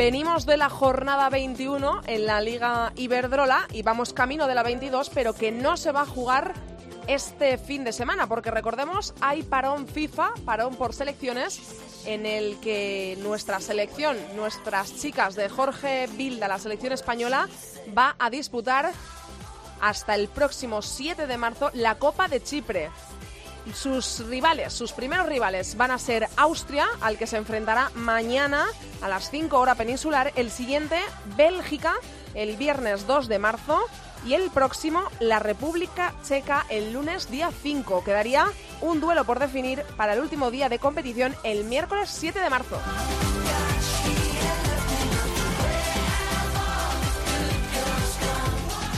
Venimos de la jornada 21 en la Liga Iberdrola y vamos camino de la 22, pero que no se va a jugar este fin de semana, porque recordemos, hay parón FIFA, parón por selecciones, en el que nuestra selección, nuestras chicas de Jorge Bilda, la selección española, va a disputar hasta el próximo 7 de marzo la Copa de Chipre. Sus rivales, sus primeros rivales van a ser Austria, al que se enfrentará mañana a las 5 horas peninsular. El siguiente, Bélgica, el viernes 2 de marzo. Y el próximo, la República Checa, el lunes día 5. Quedaría un duelo por definir para el último día de competición, el miércoles 7 de marzo.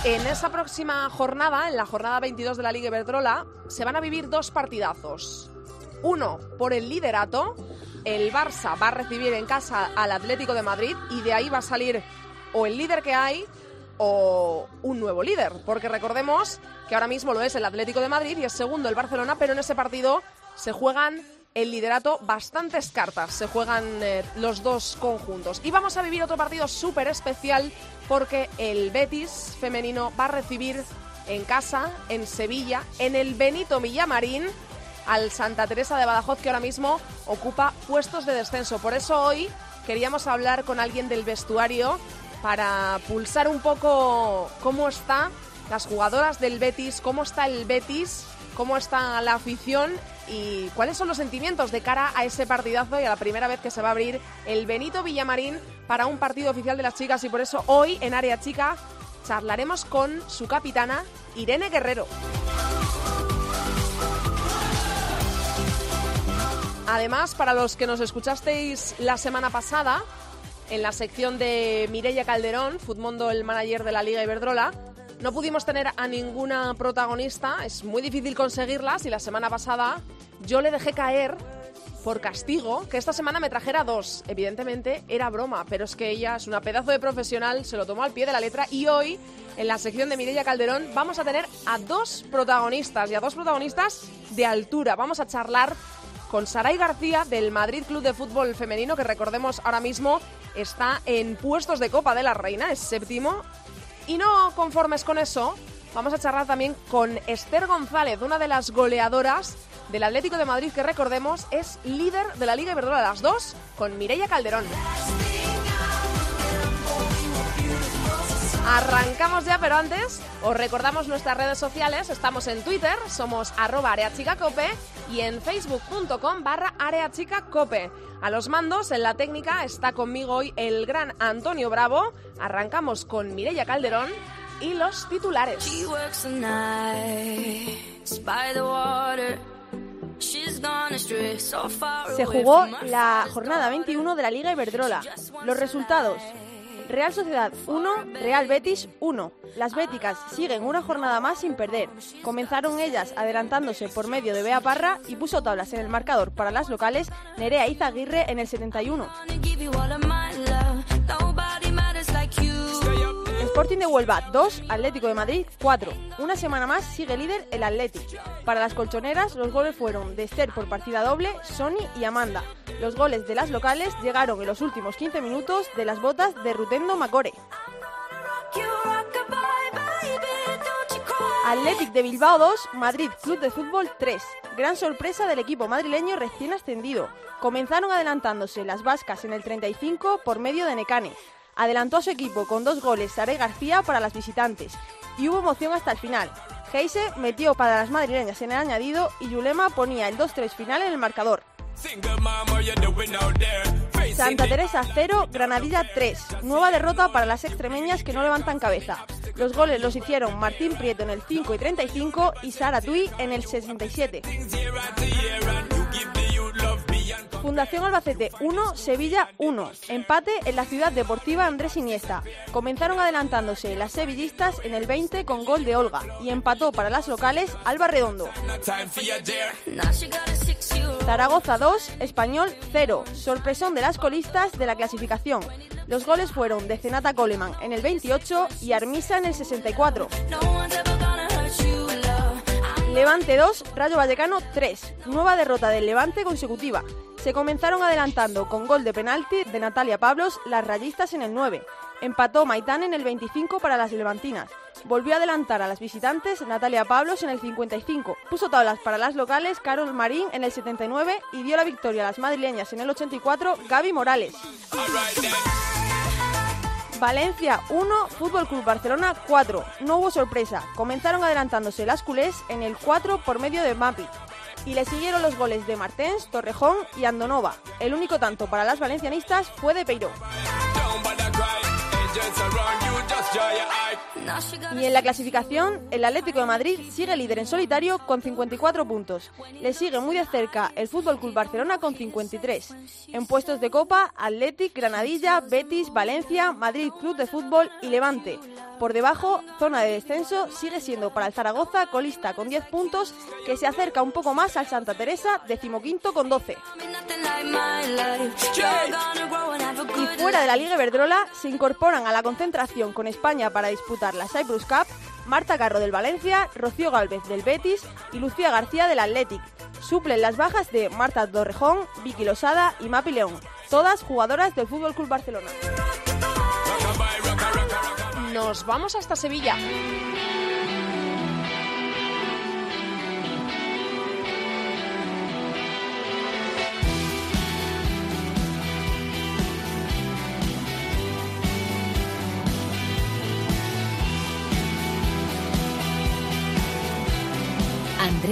En esa próxima jornada, en la jornada 22 de la Liga Iberdrola, se van a vivir dos partidazos. Uno por el liderato. El Barça va a recibir en casa al Atlético de Madrid y de ahí va a salir o el líder que hay o un nuevo líder. Porque recordemos que ahora mismo lo es el Atlético de Madrid y es segundo el Barcelona, pero en ese partido se juegan el liderato bastantes cartas. Se juegan eh, los dos conjuntos. Y vamos a vivir otro partido súper especial porque el Betis femenino va a recibir en casa, en Sevilla, en el Benito Villamarín, al Santa Teresa de Badajoz, que ahora mismo ocupa puestos de descenso. Por eso hoy queríamos hablar con alguien del vestuario para pulsar un poco cómo está las jugadoras del Betis, cómo está el Betis, cómo está la afición y cuáles son los sentimientos de cara a ese partidazo y a la primera vez que se va a abrir el Benito Villamarín para un partido oficial de las chicas y por eso hoy en Área Chica charlaremos con su capitana Irene Guerrero. Además, para los que nos escuchasteis la semana pasada, en la sección de Mireia Calderón, Futmundo, el manager de la Liga Iberdrola, no pudimos tener a ninguna protagonista, es muy difícil conseguirlas y la semana pasada yo le dejé caer por castigo que esta semana me trajera dos. Evidentemente era broma, pero es que ella es una pedazo de profesional, se lo tomó al pie de la letra y hoy en la sección de Mireia Calderón vamos a tener a dos protagonistas y a dos protagonistas de altura. Vamos a charlar con Saray García del Madrid Club de Fútbol Femenino, que recordemos ahora mismo está en puestos de Copa de la Reina, es séptimo. Y no conformes con eso, vamos a charlar también con Esther González, una de las goleadoras del Atlético de Madrid, que recordemos es líder de la Liga Iberdrola, las dos, con Mireia Calderón. Arrancamos ya, pero antes os recordamos nuestras redes sociales. Estamos en Twitter, somos arroba areachicacope y en facebook.com barra areachicacope. A los mandos, en la técnica, está conmigo hoy el gran Antonio Bravo. Arrancamos con Mireia Calderón y los titulares. Se jugó la jornada 21 de la Liga Iberdrola. Los resultados. Real Sociedad 1, Real Betis 1. Las béticas siguen una jornada más sin perder. Comenzaron ellas adelantándose por medio de Bea Parra y puso tablas en el marcador para las locales Nerea Izaguirre en el 71. Sporting de Huelva 2, Atlético de Madrid 4. Una semana más sigue líder el Atlético. Para las colchoneras los goles fueron de Esther por partida doble, Sony y Amanda. Los goles de las locales llegaron en los últimos 15 minutos de las botas de Rutendo Macore. Athletic de Bilbao 2, Madrid Club de Fútbol 3. Gran sorpresa del equipo madrileño recién ascendido. Comenzaron adelantándose las vascas en el 35 por medio de Necane. Adelantó a su equipo con dos goles Sare García para las visitantes y hubo emoción hasta el final. Heise metió para las madrileñas en el añadido y Yulema ponía el 2-3 final en el marcador. Santa Teresa 0, Granadilla 3. Nueva derrota para las extremeñas que no levantan cabeza. Los goles los hicieron Martín Prieto en el 5 y 35 y Sara Tui en el 67. Fundación Albacete 1, Sevilla 1. Empate en la ciudad deportiva Andrés Iniesta. Comenzaron adelantándose las sevillistas en el 20 con gol de Olga y empató para las locales Alba Redondo. Zaragoza 2, Español 0. Sorpresón de las colistas de la clasificación. Los goles fueron de Zenata Coleman en el 28 y Armisa en el 64. Levante 2, Rayo Vallecano 3. Nueva derrota del Levante consecutiva. Se comenzaron adelantando con gol de penalti de Natalia Pablos las rayistas en el 9. Empató Maitán en el 25 para las levantinas. Volvió a adelantar a las visitantes Natalia Pablos en el 55. Puso tablas para las locales Carol Marín en el 79 y dio la victoria a las madrileñas en el 84 Gaby Morales. Valencia 1, Fútbol Club Barcelona 4. No hubo sorpresa. Comenzaron adelantándose las culés en el 4 por medio de Mapi. Y le siguieron los goles de Martens, Torrejón y Andonova. El único tanto para las valencianistas fue de Peiró. Y en la clasificación, el Atlético de Madrid sigue líder en solitario con 54 puntos. Le sigue muy de cerca el Fútbol Club Barcelona con 53. En puestos de Copa, Atlético, Granadilla, Betis, Valencia, Madrid Club de Fútbol y Levante. Por debajo, zona de descenso sigue siendo para el Zaragoza colista con 10 puntos, que se acerca un poco más al Santa Teresa, decimoquinto con 12. Y fuera de la Liga Iberdrola se incorporan a la concentración con España para disputar la Cyprus Cup Marta Carro del Valencia, Rocío Galvez del Betis y Lucía García del Athletic. Suplen las bajas de Marta Torrejón, Vicky Losada y Mapi León, todas jugadoras del Fútbol Club Barcelona. Nos vamos hasta Sevilla.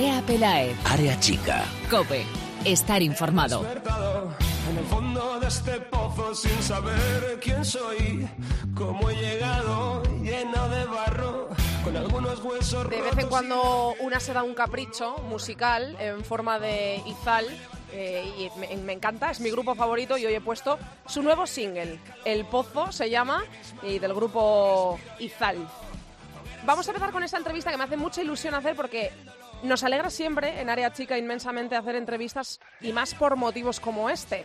Andrea Pelaez. Área chica. Cope. Estar informado. En el fondo de este pozo sin saber quién soy, cómo he llegado lleno de barro, con algunos huesos De vez en cuando una se da un capricho musical en forma de Izal. eh, y me, me encanta, es mi grupo favorito y hoy he puesto su nuevo single, El Pozo se llama, y del grupo Izal. Vamos a empezar con esta entrevista que me hace mucha ilusión hacer porque nos alegra siempre en Área Chica inmensamente hacer entrevistas y más por motivos como este.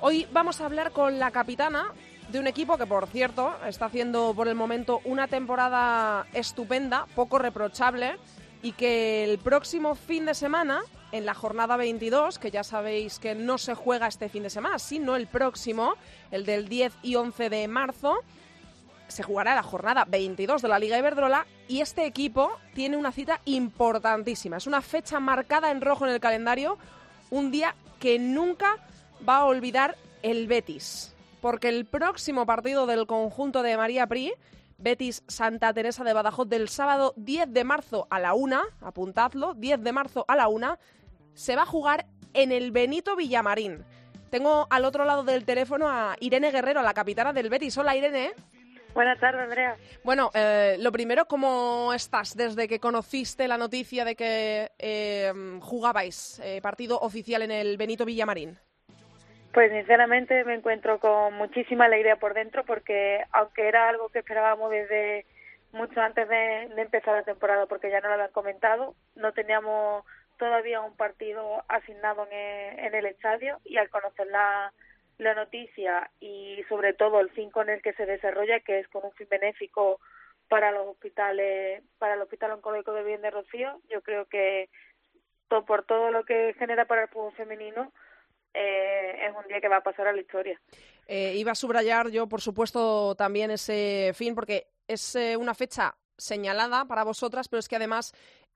Hoy vamos a hablar con la capitana de un equipo que, por cierto, está haciendo por el momento una temporada estupenda, poco reprochable, y que el próximo fin de semana, en la jornada 22, que ya sabéis que no se juega este fin de semana, sino el próximo, el del 10 y 11 de marzo, se jugará la jornada 22 de la Liga Iberdrola y este equipo tiene una cita importantísima. Es una fecha marcada en rojo en el calendario, un día que nunca va a olvidar el Betis, porque el próximo partido del conjunto de María Pri, Betis Santa Teresa de Badajoz del sábado 10 de marzo a la una, apuntadlo, 10 de marzo a la una, se va a jugar en el Benito Villamarín. Tengo al otro lado del teléfono a Irene Guerrero, la capitana del Betis. Hola Irene. Buenas tardes, Andrea. Bueno, eh, lo primero, ¿cómo estás desde que conociste la noticia de que eh, jugabais eh, partido oficial en el Benito Villamarín? Pues sinceramente me encuentro con muchísima alegría por dentro porque aunque era algo que esperábamos desde mucho antes de, de empezar la temporada porque ya no lo habían comentado, no teníamos todavía un partido asignado en el, en el estadio y al conocer la, la noticia y sobre todo el fin con el que se desarrolla, que es con un fin benéfico para los hospitales, para el Hospital Oncológico de Bien de Rocío, yo creo que por todo lo que genera para el fútbol femenino, eh, es un día que va a pasar a la historia. Eh, iba a subrayar yo, por supuesto, también ese fin, porque es eh, una fecha señalada para vosotras, pero es que además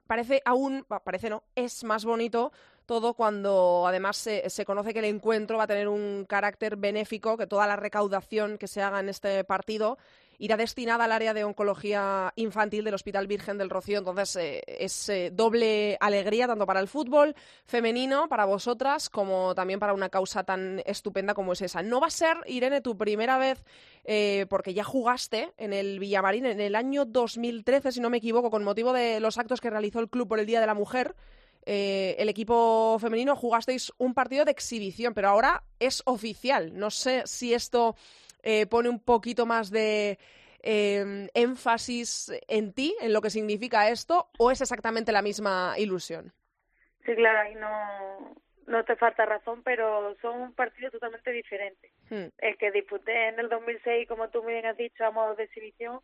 parece aún, parece no, es más bonito todo cuando además se, se conoce que el encuentro va a tener un carácter benéfico, que toda la recaudación que se haga en este partido irá destinada al área de oncología infantil del Hospital Virgen del Rocío. Entonces eh, es eh, doble alegría tanto para el fútbol femenino, para vosotras, como también para una causa tan estupenda como es esa. No va a ser, Irene, tu primera vez, eh, porque ya jugaste en el Villamarín en el año 2013, si no me equivoco, con motivo de los actos que realizó el club por el Día de la Mujer. Eh, el equipo femenino jugasteis un partido de exhibición, pero ahora es oficial. No sé si esto eh, pone un poquito más de em, énfasis en ti, en lo que significa esto, o es exactamente la misma ilusión. Sí, claro, ahí no, no te falta razón, pero son partidos totalmente diferentes. Hmm. El que disputé en el 2006, como tú muy bien has dicho, a modo de exhibición,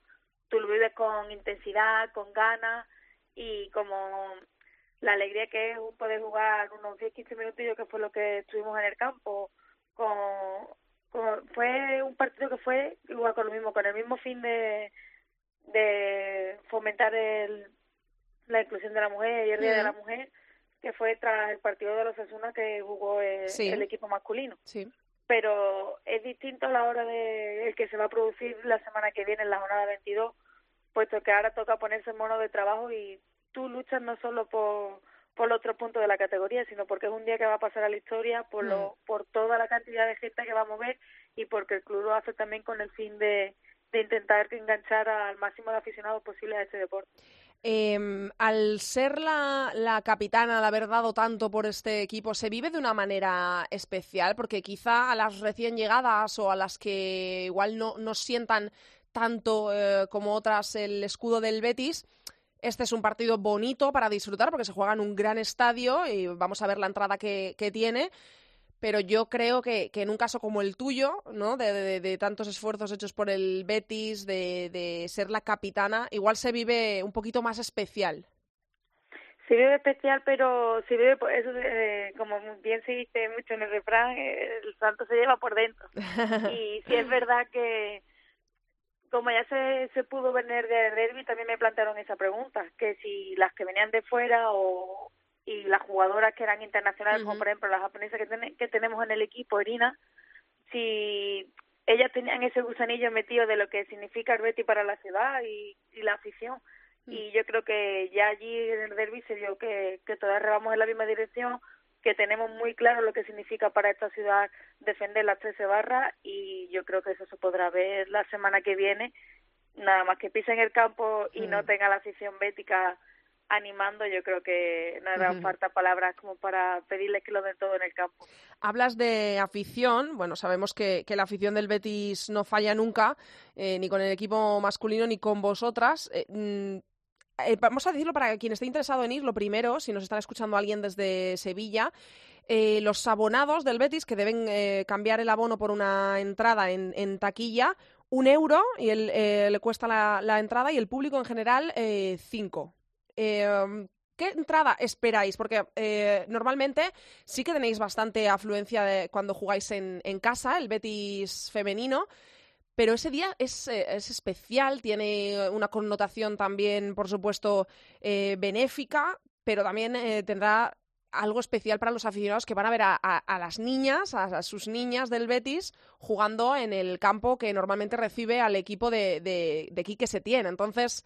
tú lo vives con intensidad, con ganas y como la alegría que es poder jugar unos 10-15 minutillos, que fue lo que estuvimos en el campo, con, fue un partido que fue igual con lo mismo, con el mismo fin de, de fomentar el, la inclusión de la mujer y el Día de la Mujer, que fue tras el partido de los Asuna que jugó el, equipo masculino. Sí. Pero es distinto a la hora de el que se va a producir la semana que viene en la jornada 22, puesto que ahora toca ponerse en mono de trabajo y tú luchas no solo por por los otros puntos de la categoría, sino porque es un día que va a pasar a la historia por lo, mm. por toda la cantidad de gente que va a mover y porque el club lo hace también con el fin de, de intentar enganchar al máximo de aficionados posible a este deporte. Eh, al ser la, la, capitana, de haber dado tanto por este equipo, ¿se vive de una manera especial? Porque quizá a las recién llegadas o a las que igual no, no sientan tanto eh, como otras el escudo del Betis, este es un partido bonito para disfrutar porque se juega en un gran estadio y vamos a ver la entrada que, que tiene pero yo creo que, que, en un caso como el tuyo, ¿no? De, de, tantos esfuerzos hechos por el Betis, de, de, ser la capitana, igual se vive un poquito más especial. Se vive especial, pero se vive, eso, eh, como bien se dice mucho en el refrán, el santo se lleva por dentro. y sí es verdad que, como ya se, se pudo venir de derby, también me plantearon esa pregunta, que si las que venían de fuera o, y las jugadoras que eran internacionales, como por ejemplo las japonesas que, que tenemos en el equipo, Irina, si ellas tenían ese gusanillo metido de lo que significa el Betty para la ciudad y, y la afición. Mm. Y yo creo que ya allí en el derby se vio que, que todas revamos en la misma dirección, que tenemos muy claro lo que significa para esta ciudad defender las 13 barras y yo creo que eso se podrá ver la semana que viene. Nada más que pisen el campo y no mm. tenga la afición bética animando, yo creo que no harán falta palabras como para pedirles que lo den todo en el campo. Hablas de afición, bueno, sabemos que, que la afición del Betis no falla nunca, eh, ni con el equipo masculino ni con vosotras. Eh, mm, eh, vamos a decirlo para quien esté interesado en ir, lo primero, si nos está escuchando alguien desde Sevilla, los abonados del Betis que deben cambiar el abono por una entrada en, taquilla, un euro y el, le cuesta la, entrada y el público en general cinco. Em, ¿Qué entrada esperáis? Porque eh, normalmente sí que tenéis bastante afluencia cuando jugáis en, casa, el Betis femenino, pero ese día es, eh, es especial, tiene una connotación también, por supuesto, eh, benéfica, pero también tendrá algo especial para los aficionados que van a ver a, las niñas, a, sus niñas del Betis, jugando en el campo que normalmente recibe al equipo de, de, de Quique Setién. Entonces,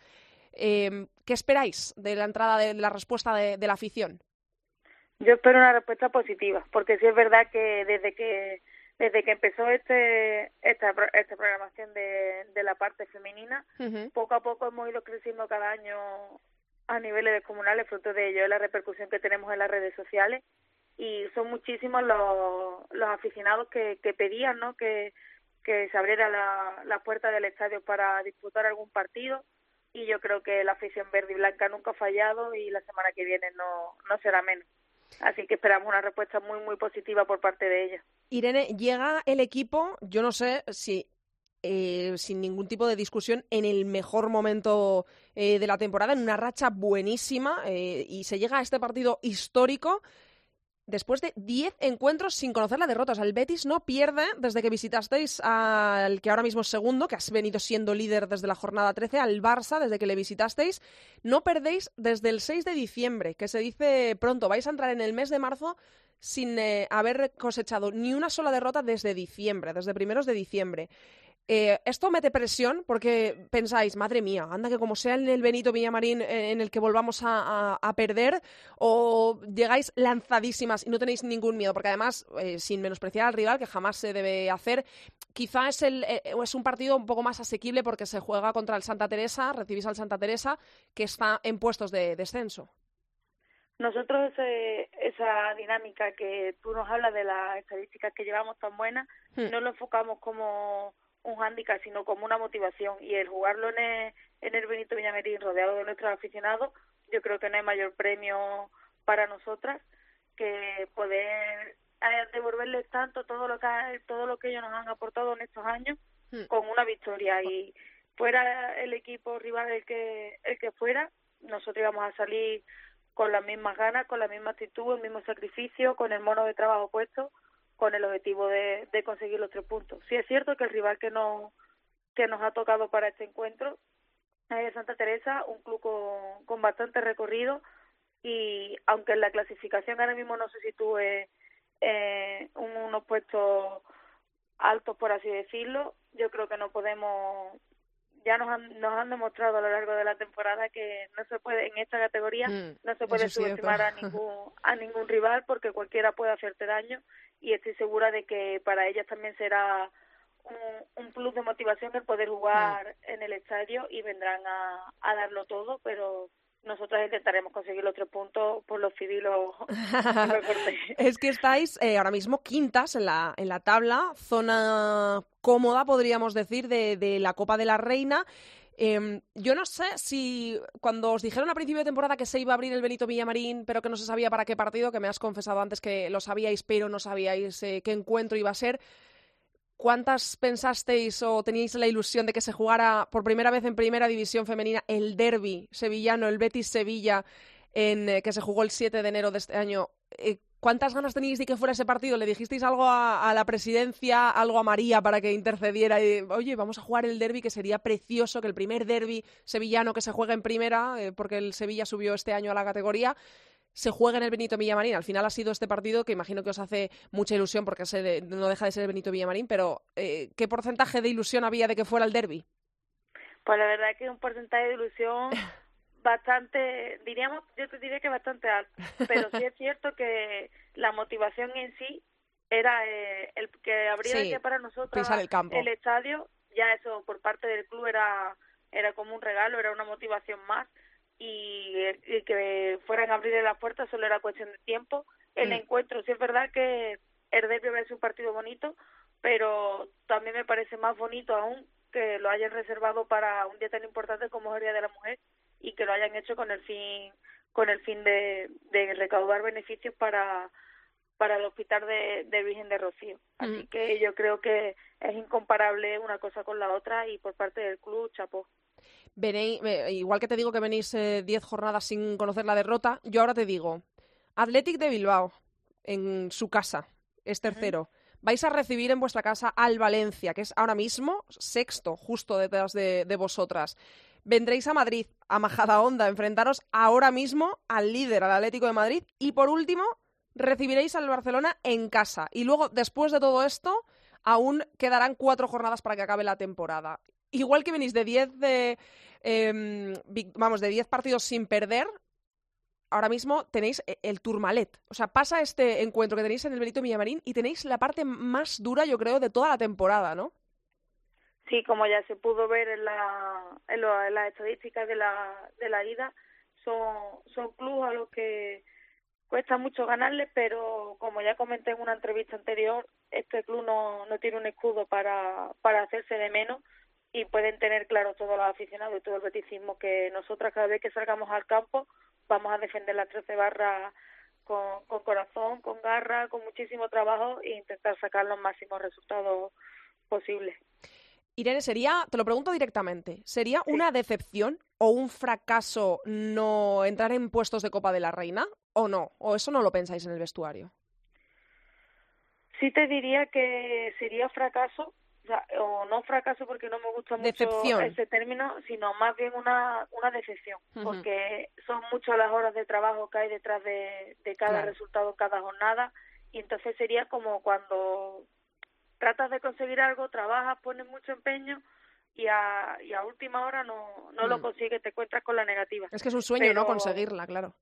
eh, ¿Qué esperáis de la entrada de la respuesta de, la afición? Yo espero una respuesta positiva, porque sí es verdad que desde que desde que empezó este esta, esta programación de, de la parte femenina, poco a poco hemos ido creciendo cada año a niveles comunales, fruto de ello la repercusión que tenemos en las redes sociales y son muchísimos los, los aficionados que, que pedían ¿no? que, que se abriera la, la puerta del estadio para disputar algún partido y yo creo que la afición verde y blanca nunca ha fallado y la semana que viene no, no será menos. Así que esperamos una respuesta muy, muy positiva por parte de ella. Irene, llega el equipo, yo no sé si eh, sin ningún tipo de discusión, en el mejor momento eh, de la temporada, en una racha buenísima, eh, y se llega a este partido histórico después de 10 encuentros sin conocer la derrota. O sea, el Betis no pierde desde que visitasteis al que ahora mismo es segundo, que has venido siendo líder desde la jornada 13, al Barça desde que le visitasteis. No perdéis desde el 6 de diciembre, que se dice pronto. Vais a entrar en el mes de marzo sin eh, haber cosechado ni una sola derrota desde diciembre, desde primeros de diciembre. Eh, esto mete presión porque pensáis, madre mía, anda que como sea en el Benito Villamarín eh, en el que volvamos a, perder, o llegáis lanzadísimas y no tenéis ningún miedo, porque además, eh, sin menospreciar al rival, que jamás se debe hacer, quizá es, el, es un partido un poco más asequible porque se juega contra el Santa Teresa, recibís al Santa Teresa, que está en puestos de descenso. Nosotros esa dinámica que tú nos hablas de las estadísticas que llevamos tan buenas, Hmm. no lo enfocamos como un hándicap, sino como una motivación. Y el jugarlo en el, en el Benito Villamarín rodeado de nuestros aficionados, yo creo que no hay mayor premio para nosotras que poder eh, devolverles tanto todo lo que todo lo que ellos nos han aportado en estos años Hmm. con una victoria y fuera el equipo rival el que el que fuera nosotros íbamos a salir con las mismas ganas con la misma actitud el mismo sacrificio con el mono de trabajo puesto con el objetivo de, de conseguir los tres puntos. Sí es cierto que el rival que nos que nos ha tocado para este encuentro es Santa Teresa un club con, con bastante recorrido. Y aunque en la clasificación ahora mismo no se sitúe eh, un- unos puestos altos por así decirlo yo creo que no podemos ya nos han, nos han demostrado a lo largo de la temporada que no se puede en esta categoría Mm, no se puede subestimar a ningún a ningún rival porque cualquiera puede hacerte daño y estoy segura de que para ellas también será un, un plus de motivación el poder jugar en el estadio y vendrán a, a darlo todo pero nosotros intentaremos conseguir los tres puntos por los cortés. Es que estáis eh, ahora mismo quintas en la, en la tabla, zona cómoda, podríamos decir, de, de la Copa de la Reina. Em, yo no sé si cuando os dijeron a principio de temporada que se iba a abrir el Benito Villamarín, pero que no se sabía para qué partido, que me has confesado antes que lo sabíais, pero no sabíais eh, qué encuentro iba a ser. ¿Cuántas pensasteis o teníais la ilusión de que se jugara por primera vez en primera división femenina el derby sevillano, el Betis Sevilla, en, eh, que se jugó el 7 de enero de este año? ¿Cuántas ganas teníais de que fuera ese partido? ¿Le dijisteis algo a, a la presidencia, algo a María para que intercediera? Y, Oye, vamos a jugar el derby, que sería precioso, que el primer derby sevillano que se juega en primera, eh, porque el Sevilla subió este año a la categoría, se juega en el Benito Villamarín. Al final ha sido este partido que imagino que os hace mucha ilusión porque se de- no deja de ser el Benito Villamarín, pero eh, ¿qué porcentaje de ilusión había de que fuera el derby? Pues la verdad que un porcentaje de ilusión bastante, diríamos, yo te diría que bastante alto, pero sí es cierto que la motivación en sí era eh, el que abriera Sí, para nosotros pisar el campo. el estadio, ya eso por parte del club era era como un regalo, era una motivación más y, y que fueran a abrirle las puertas solo era cuestión de tiempo. El Mm. encuentro, sí es verdad que el derbi es un partido bonito, pero también me parece más bonito aún que lo hayan reservado para un día tan importante como es el Día de la Mujer y que lo hayan hecho con el fin con el fin de, de recaudar beneficios para para el hospital de, de Virgen de Rocío. Así Mm. que yo creo que es incomparable una cosa con la otra y por parte del club, chapó. Venéis, eh, igual que te digo que venís 10 jornadas sin conocer la derrota, yo ahora te digo, Athletic de Bilbao, en su casa, es tercero. Vais a recibir en vuestra casa al Valencia, que es ahora mismo sexto, justo detrás de, de vosotras. Vendréis a Madrid, a Majadahonda, enfrentaros ahora mismo al líder, al Atlético de Madrid. Y por último, recibiréis al Barcelona en casa. Y luego, después de todo esto, aún quedarán cuatro jornadas para que acabe la temporada. Igual que venís de 10 de, em, vamos, de 10 partidos sin perder, ahora mismo tenéis e- el Tourmalet. O sea, pasa este encuentro que tenéis en el Benito Villamarín y tenéis la parte más dura, yo creo, de toda la temporada, ¿no? Sí, como ya se pudo ver en, la, en, lo- las estadísticas de la, de la ida, son, son clubes a los que cuesta mucho ganarles, pero como ya comenté en una entrevista anterior, este club no, tiene un escudo para, para hacerse de menos y pueden tener claro todos los aficionados y todo el beticismo que nosotras cada vez que salgamos al campo vamos a defender las 13 barras con, con corazón, con garra, con muchísimo trabajo e intentar sacar los máximos resultados posibles. Irene, sería, te lo pregunto directamente, ¿sería una decepción o un fracaso no entrar en puestos de Copa de la Reina o no? ¿O eso no lo pensáis en el vestuario? Sí te diría que sería fracaso, o, sea, o no fracaso porque no me gusta mucho Decepción. ese término, sino más bien una, una decepción, porque son muchas las horas de trabajo que hay detrás de, de cada Claro. resultado, cada jornada, y entonces sería como cuando tratas de conseguir algo, trabajas, pones mucho empeño y a, y a última hora no, no lo Mm. consigues, te encuentras con la negativa. Es que es un sueño, ¿no? Conseguirla, claro.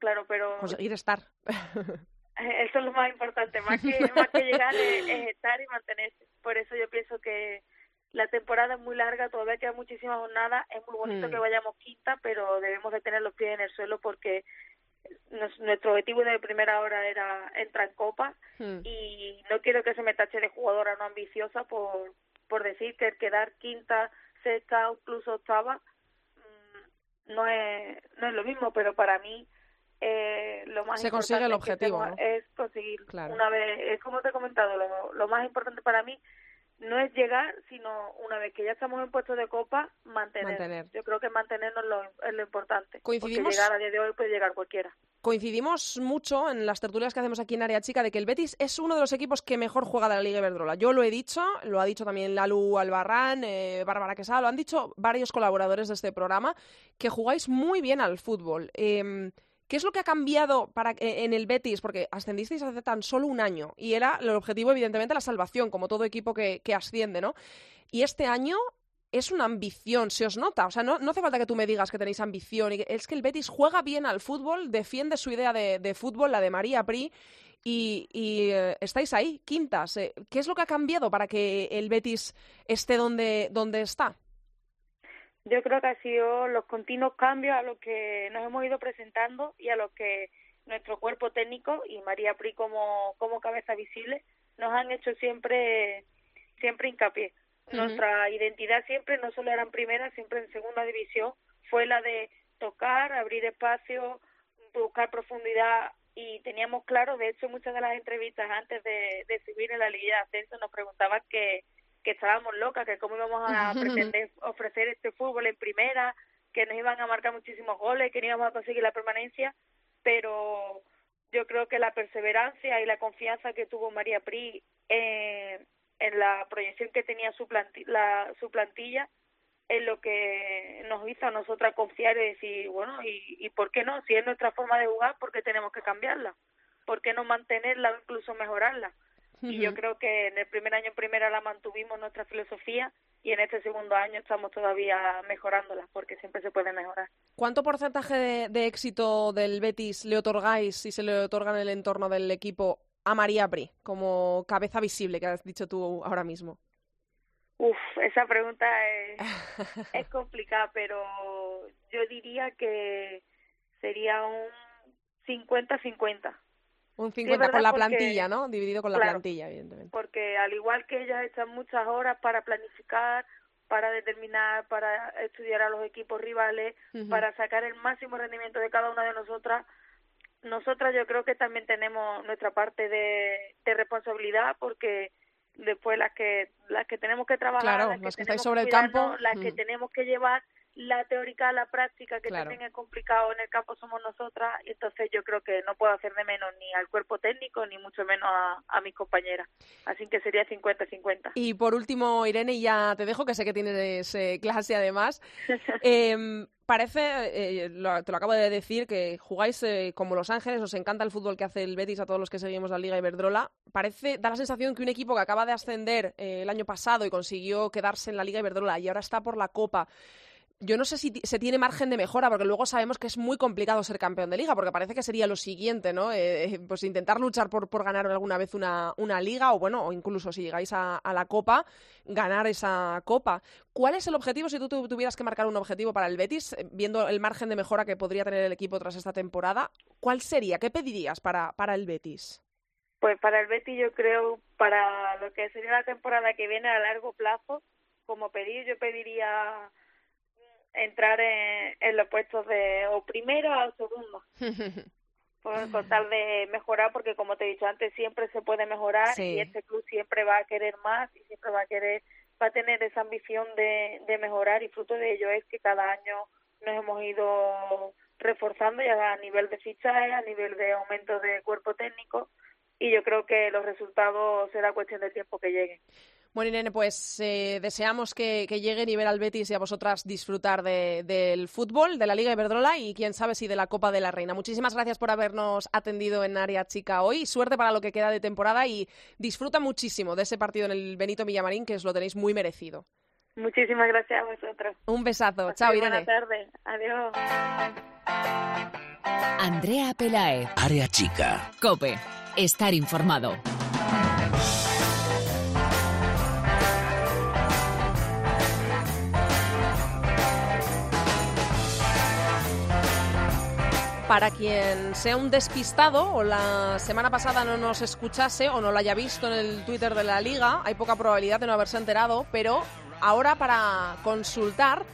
Claro, pero Conseguir estar. Eso es lo más importante, más que, más que llegar es, es estar y mantenerse. Por eso yo pienso que la temporada es muy larga, todavía quedan muchísimas jornadas, es muy bonito Mm. que vayamos quinta, pero debemos de tener los pies en el suelo porque nos- nuestro objetivo de primera hora era entrar en Copa Hmm. y no quiero que se me tache de jugadora no ambiciosa por, por decir que el quedar quinta, sexta o incluso octava mm, no es, no es lo mismo, pero para mí eh, lo más Se consigue el importante que objetivo, es conseguir Claro. una vez, es como te he comentado, lo, lo más importante para mí no es llegar, sino una vez que ya estamos en puesto de copa, mantener. Mantener. Yo creo que mantenernos lo, es lo importante. Coincidimos- Porque llegar a día de hoy puede llegar cualquiera. Coincidimos mucho en las tertulias que hacemos aquí en Área Chica de que el Betis es uno de los equipos que mejor juega de la Liga Iberdrola. Yo lo he dicho, lo ha dicho también Lalu Albarrán, eh, Bárbara Quesada, lo han dicho varios colaboradores de este programa, que jugáis muy bien al fútbol. Em, ¿Qué es lo que ha cambiado para, eh, en el Betis? Porque ascendisteis hace tan solo un año y era el objetivo, evidentemente, la salvación, como todo equipo que, que asciende, ¿no? Y este año es una ambición, se os nota. O sea, no, hace falta que tú me digas que tenéis ambición. Es que el Betis juega bien al fútbol, defiende su idea de, fútbol, la de María Pri, y, y, eh, estáis ahí, quintas. Eh, ¿Qué es lo que ha cambiado para que el Betis esté donde, donde está? Yo creo que ha sido los continuos cambios a los que nos hemos ido presentando y a los que nuestro cuerpo técnico y María Pri como, como cabeza visible nos han hecho siempre siempre hincapié. Nuestra identidad siempre, no solo era en primera, siempre en segunda división, fue la de tocar, abrir espacio, buscar profundidad y teníamos claro, de hecho muchas de las entrevistas antes de, de subir en la Liga de Ascenso nos preguntaban que, que estábamos locas, que cómo íbamos a pretender ofrecer este fútbol en primera, que nos iban a marcar muchísimos goles, que no íbamos a conseguir la permanencia, pero yo creo que la perseverancia y la confianza que tuvo María Pri eh, en la proyección que tenía su, planti- la, su plantilla es lo que nos hizo a nosotras confiar y decir, bueno, y, y por qué no? Si es nuestra forma de jugar, ¿por qué tenemos que cambiarla? ¿Por qué no mantenerla o incluso mejorarla? Y yo creo que en el primer año en primera la mantuvimos nuestra filosofía y en este segundo año estamos todavía mejorándola porque siempre se puede mejorar. ¿Cuánto porcentaje de, de éxito del Betis le otorgáis, si se le otorga en el entorno del equipo, a María Pri, como cabeza visible, que has dicho tú ahora mismo? Uf, esa pregunta es, es complicada, pero yo diría que sería un 50-50. Un es 50 verdad con la porque- plantilla, ¿no? Dividido con la Claro. plantilla, evidentemente. porque al igual que ellas echan muchas horas para planificar, para determinar, para estudiar a los equipos rivales, Ujú. para sacar el máximo rendimiento de cada una de nosotras, nosotras yo creo que también tenemos nuestra parte de, de responsabilidad porque después las que las que tenemos que trabajar, Claro, las que, las que estáis sobre el campo, las que mm. tenemos que llevar la teórica a la práctica, que Claro. también es complicado en el campo somos nosotras, y entonces yo creo que no puedo hacer de menos ni al cuerpo técnico ni mucho menos a, a mis compañeras. Así que sería 50-50. Y por último, Irene, y ya te dejo, que sé que tienes eh, clase además. Em, parece, eh, lo- te lo acabo de decir, que jugáis eh, como Los Ángeles, os encanta el fútbol que hace el Betis a todos los que seguimos la Liga Iberdrola. Parece, da la sensación que un equipo que acaba de ascender eh, el año pasado y consiguió quedarse en la Liga Iberdrola y ahora está por la Copa. Yo no sé si se tiene margen de mejora, porque luego sabemos que es muy complicado ser campeón de liga, porque parece que sería lo siguiente, ¿no? Eh, eh, pues intentar luchar por, por ganar alguna vez una, una liga, o bueno, o incluso si llegáis a, a la copa, ganar esa copa. ¿Cuál es el objetivo, si tú tu- tuvieras que marcar un objetivo para el Betis, eh, viendo el margen de mejora que podría tener el equipo tras esta temporada? ¿Cuál sería? ¿Qué pedirías para, para el Betis? Pues para el Betis yo creo, para lo que sería la temporada que viene a largo plazo, como pedir, yo pediría entrar en, en los puestos de o primera o segunda, por, con tal de mejorar, porque como te he dicho antes, siempre se puede mejorar Sí. y este club siempre va a querer más y siempre va a querer, va a tener esa ambición de, de mejorar y fruto de ello es que cada año nos hemos ido reforzando ya a nivel de fichaje, a nivel de aumento de cuerpo técnico y yo creo que los resultados será cuestión de tiempo que lleguen. Bueno, Irene, pues eh, deseamos que, que llegue nivel al Betis y a vosotras disfrutar de- del fútbol, de la Liga Iberdrola y quién sabe si de la Copa de la Reina. Muchísimas gracias por habernos atendido en Área Chica hoy. Suerte para lo que queda de temporada y disfruta muchísimo de ese partido en el Benito Villamarín, que os lo tenéis muy merecido. Muchísimas gracias a vosotros. Un besazo. Chao, Buenas Irene. tardes. Adiós. Andrea Pelaez, Área chica. Cope, estar informado. Para quien sea un despistado o la semana pasada no nos escuchase o no lo haya visto en el Twitter de la liga, hay poca probabilidad de no haberse enterado, pero ahora para consultar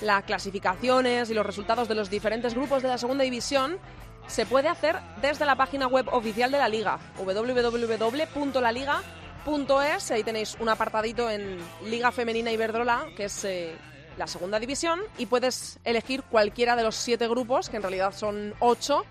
las clasificaciones y los resultados de los diferentes grupos de la segunda división se puede hacer desde la página web oficial de la liga, www.laliga.es. Ahí tenéis un apartadito en Liga Femenina Iberdrola, que es la segunda división, y puedes elegir cualquiera de los siete grupos, que en realidad son ocho,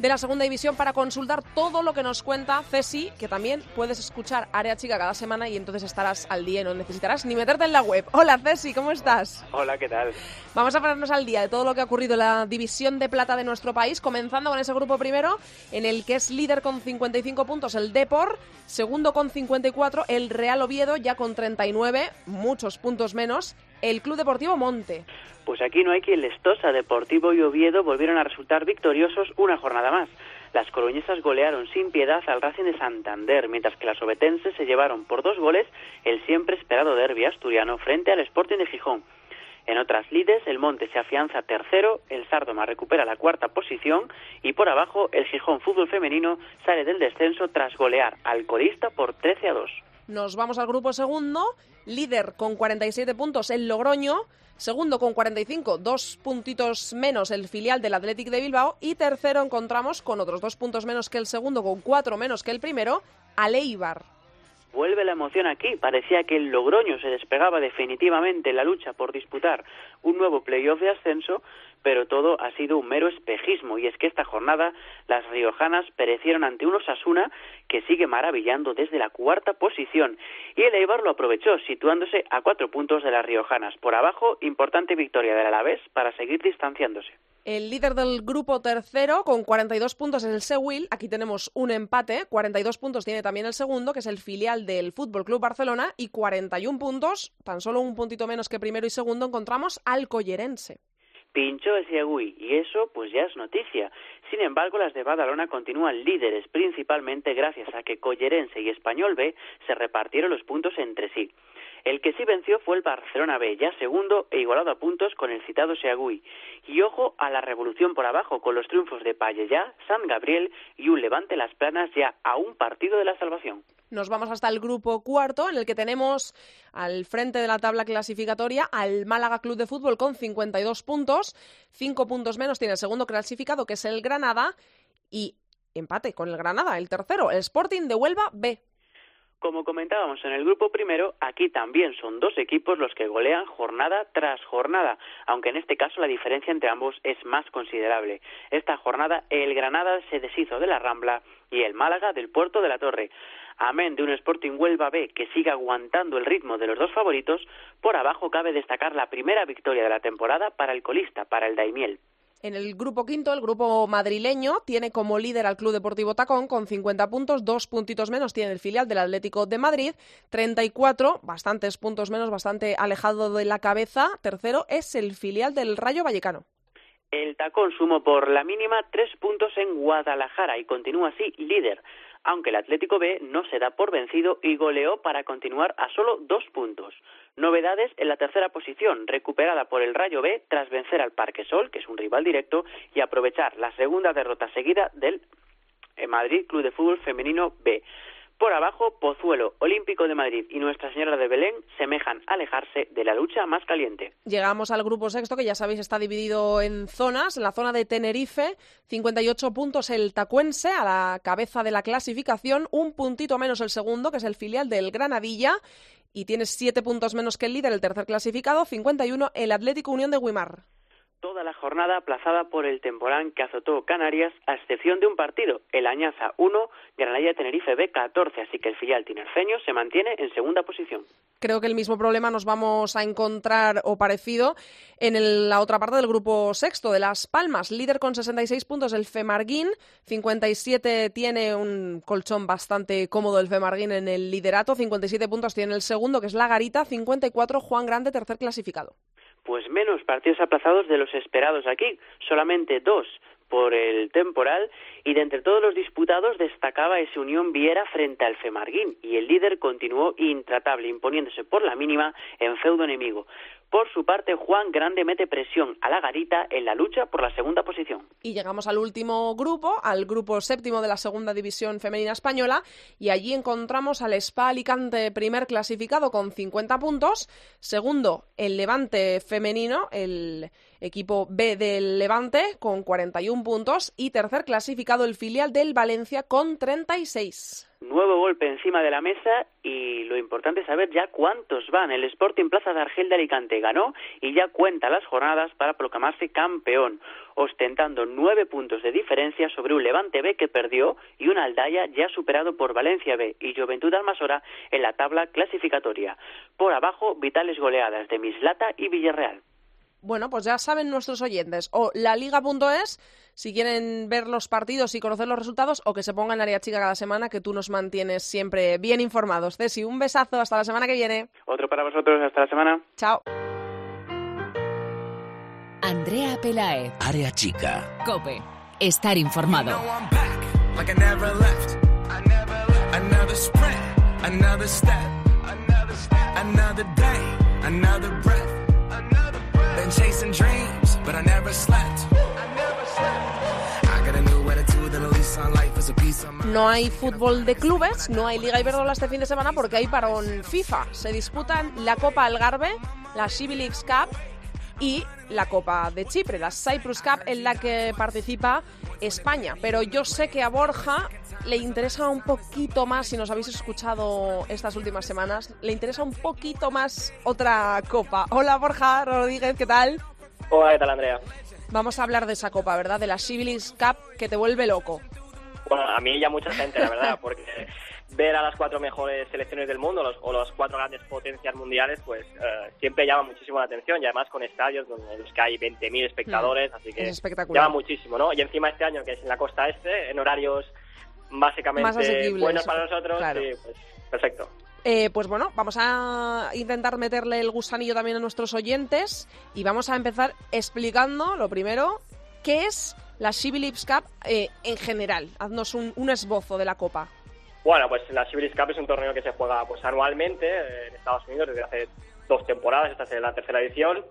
de la segunda división para consultar todo lo que nos cuenta Ceci, que también puedes escuchar Área Chica cada semana y entonces estarás al día y no necesitarás ni meterte en la web. Hola Ceci, ¿cómo estás? Hola, ¿qué tal? Vamos a ponernos al día de todo lo que ha ocurrido en la división de plata de nuestro país, comenzando con ese grupo primero, en el que es líder con 55 puntos el Depor, segundo con 54 el Real Oviedo, ya con 39, muchos puntos menos, el Club Deportivo Monte. Pues aquí no hay quien les tosa. Deportivo y Oviedo volvieron a resultar victoriosos una jornada más. Las coruñesas golearon sin piedad al Racing de Santander, mientras que las obetenses se llevaron por dos goles el siempre esperado derbi asturiano frente al Sporting de Gijón. En otras lides, el Monte se afianza tercero, el Sardoma recupera la cuarta posición y por abajo el Gijón Fútbol Femenino sale del descenso tras golear al colista por 13 a 2. Nos vamos al grupo segundo, líder con 47 puntos el Logroño, segundo con 45, dos puntitos menos el filial del Athletic de Bilbao. Y tercero encontramos con otros dos puntos menos que el segundo, con cuatro menos que el primero, al Eibar. Vuelve la emoción aquí. Parecía que el Logroño se despegaba definitivamente en la lucha por disputar un nuevo playoff de ascenso, pero todo ha sido un mero espejismo y es que esta jornada las riojanas perecieron ante un Osasuna que sigue maravillando desde la cuarta posición y el Eibar lo aprovechó situándose a cuatro puntos de las riojanas. Por abajo, importante victoria del Alavés para seguir distanciándose. El líder del grupo tercero con 42 puntos es el Sewil. Aquí tenemos un empate. 42 puntos tiene también el segundo, que es el filial del Fútbol Club Barcelona. Y 41 puntos, tan solo un puntito menos que primero y segundo, encontramos al Collerense. Pinchó el Ciagüí y eso pues ya es noticia. Sin embargo, las de Badalona continúan líderes principalmente gracias a que Collerense y Español B se repartieron los puntos entre sí. El que sí venció fue el Barcelona B, ya segundo e igualado a puntos con el citado Seagüí. Y ojo a la revolución por abajo con los triunfos de Payellá, San Gabriel y un Levante Las Planas ya a un partido de la salvación. Nos vamos hasta el grupo cuarto, en el que tenemos al frente de la tabla clasificatoria al Málaga Club de Fútbol con 52 puntos. Cinco puntos menos tiene el segundo clasificado, que es el Granada. Y empate con el Granada, el tercero, el Sporting de Huelva B. Como comentábamos en el grupo primero, aquí también son dos equipos los que golean jornada tras jornada, aunque en este caso la diferencia entre ambos es más considerable. Esta jornada el Granada se deshizo de la Rambla y el Málaga del Puerto de la Torre. Amén de un Sporting Huelva B que sigue aguantando el ritmo de los dos favoritos, por abajo cabe destacar la primera victoria de la temporada para el colista, para el Daimiel. En el grupo quinto, el grupo madrileño tiene como líder al Club Deportivo Tacón con 50 puntos, dos puntitos menos tiene el filial del Atlético de Madrid, 34, bastantes puntos menos, bastante alejado de la cabeza. Tercero es el filial del Rayo Vallecano. El Tacón sumó por la mínima tres puntos en Guadalajara y continúa así líder aunque el Atlético B no se da por vencido y goleó para continuar a solo dos puntos. Novedades en la tercera posición, recuperada por el Rayo B tras vencer al Parque Sol, que es un rival directo, y aprovechar la segunda derrota seguida del eh, Madrid Club de Fútbol Femenino B. Por abajo, Pozuelo, Olímpico de Madrid y Nuestra Señora de Belén semejan alejarse de la lucha más caliente. Llegamos al grupo sexto, que ya sabéis está dividido en zonas. En la zona de Tenerife, 58 puntos el Tacuense a la cabeza de la clasificación, un puntito menos el segundo, que es el filial del Granadilla, y tiene siete puntos menos que el líder, el tercer clasificado, 51 el Atlético Unión de Guimar toda la jornada aplazada por el temporán que azotó Canarias, a excepción de un partido, el Añaza 1, Granadilla Tenerife B 14, así que el filial tinerfeño se mantiene en segunda posición. Creo que el mismo problema nos vamos a encontrar o parecido en la otra parte del grupo sexto de Las Palmas, líder con 66 puntos el Femarguín, 57 tiene un colchón bastante cómodo el Femarguín en el liderato, 57 puntos tiene el segundo que es La Garita, 54 Juan Grande tercer clasificado pues menos partidos aplazados de los esperados aquí, solamente dos por el temporal. Y de entre todos los disputados destacaba ese Unión Viera frente al Femarguín. Y el líder continuó intratable imponiéndose por la mínima en feudo enemigo. Por su parte, Juan Grande mete presión a la Garita en la lucha por la segunda posición. Y llegamos al último grupo, al grupo séptimo de la segunda división femenina española, y allí encontramos al Spa Alicante primer clasificado con 50 puntos, segundo el Levante femenino, el equipo B del Levante con 41 puntos y tercer clasificado el filial del Valencia con 36. Nuevo golpe encima de la mesa y lo importante es saber ya cuántos van. El Sporting Plaza de Argel de Alicante ganó y ya cuenta las jornadas para proclamarse campeón, ostentando nueve puntos de diferencia sobre un Levante B que perdió y un Aldaya ya superado por Valencia B y Juventud Almasora en la tabla clasificatoria. Por abajo, vitales goleadas de Mislata y Villarreal. Bueno, pues ya saben nuestros oyentes. O la liga.es, si quieren ver los partidos y conocer los resultados, o que se pongan área chica cada semana, que tú nos mantienes siempre bien informados. Ceci, un besazo, hasta la semana que viene. Otro para vosotros, hasta la semana. Chao. Andrea Pelaez. Área chica. Cope. Estar informado. Another day, another breath. I never slept. No hay fútbol de clubes, no hay Liga Iberdrola este fin de semana porque hay parón FIFA. Se disputan la Copa Algarve, la Chibi Leagues Cup y la Copa de Chipre, la Cyprus Cup en la que participa España. Pero yo sé que a Borja le interesa un poquito más, si nos habéis escuchado estas últimas semanas, le interesa un poquito más otra copa. Hola Borja Rodríguez, ¿qué tal? Hola, ¿qué tal, Andrea? Vamos a hablar de esa copa, ¿verdad? De la Leagues Cup que te vuelve loco. Bueno, a mí y a mucha gente, la verdad, porque ver a las cuatro mejores selecciones del mundo los, o las cuatro grandes potencias mundiales, pues eh, siempre llama muchísimo la atención y además con estadios donde los que hay 20.000 espectadores, así que Mm. Es espectacular. llama muchísimo, ¿no? Y encima este año, que es en la costa este, en horarios básicamente buenos para nosotros, claro. pues perfecto. Eh, pues bueno, vamos a intentar meterle el gusanillo también a nuestros oyentes y vamos a empezar explicando, lo primero, qué es la Chibi Leagues Cup eh, en general. Haznos un, un esbozo de la copa. Bueno, pues la Civilis Cup es un torneo que se juega pues anualmente eh, en Estados Unidos desde hace dos temporadas, esta es la tercera edición.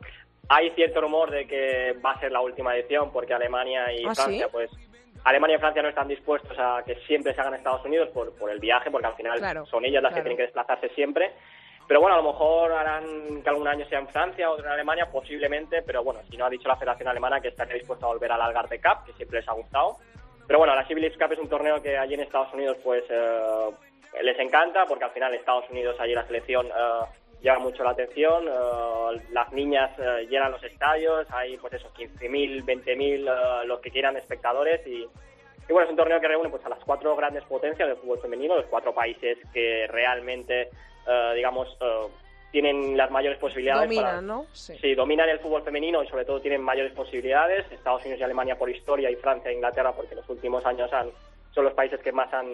Hay cierto rumor de que va a ser la última edición porque Alemania y ¿Ah, Francia, sí? pues Alemania y Francia no están dispuestos a que siempre se haga en Estados Unidos por, por el viaje, porque al final Claro, son ellas las claro. que tienen que desplazarse siempre. Pero bueno, a lo mejor harán que algún año sea en Francia, otro en Alemania, posiblemente, pero bueno, si no ha dicho la Federación Alemana que estaría dispuesta a volver al Algarve Cup, que siempre les ha gustado. Pero bueno, la Civil Cup es un torneo que allí en Estados Unidos pues eh, les encanta porque al final Estados Unidos allí la selección eh, llama mucho la atención, eh, las niñas eh, llenan los estadios, hay pues eso, 15.000, 20.000, eh, los que quieran espectadores y, y bueno, es un torneo que reúne pues a las cuatro grandes potencias del fútbol femenino, los cuatro países que realmente, eh, digamos, eh, tienen las mayores posibilidades para, Domina, ¿no? Sí. Sí, dominan el fútbol femenino y sobre todo tienen mayores posibilidades. Estados Unidos y Alemania por historia y Francia e Inglaterra porque en los últimos años han, son los países que más han,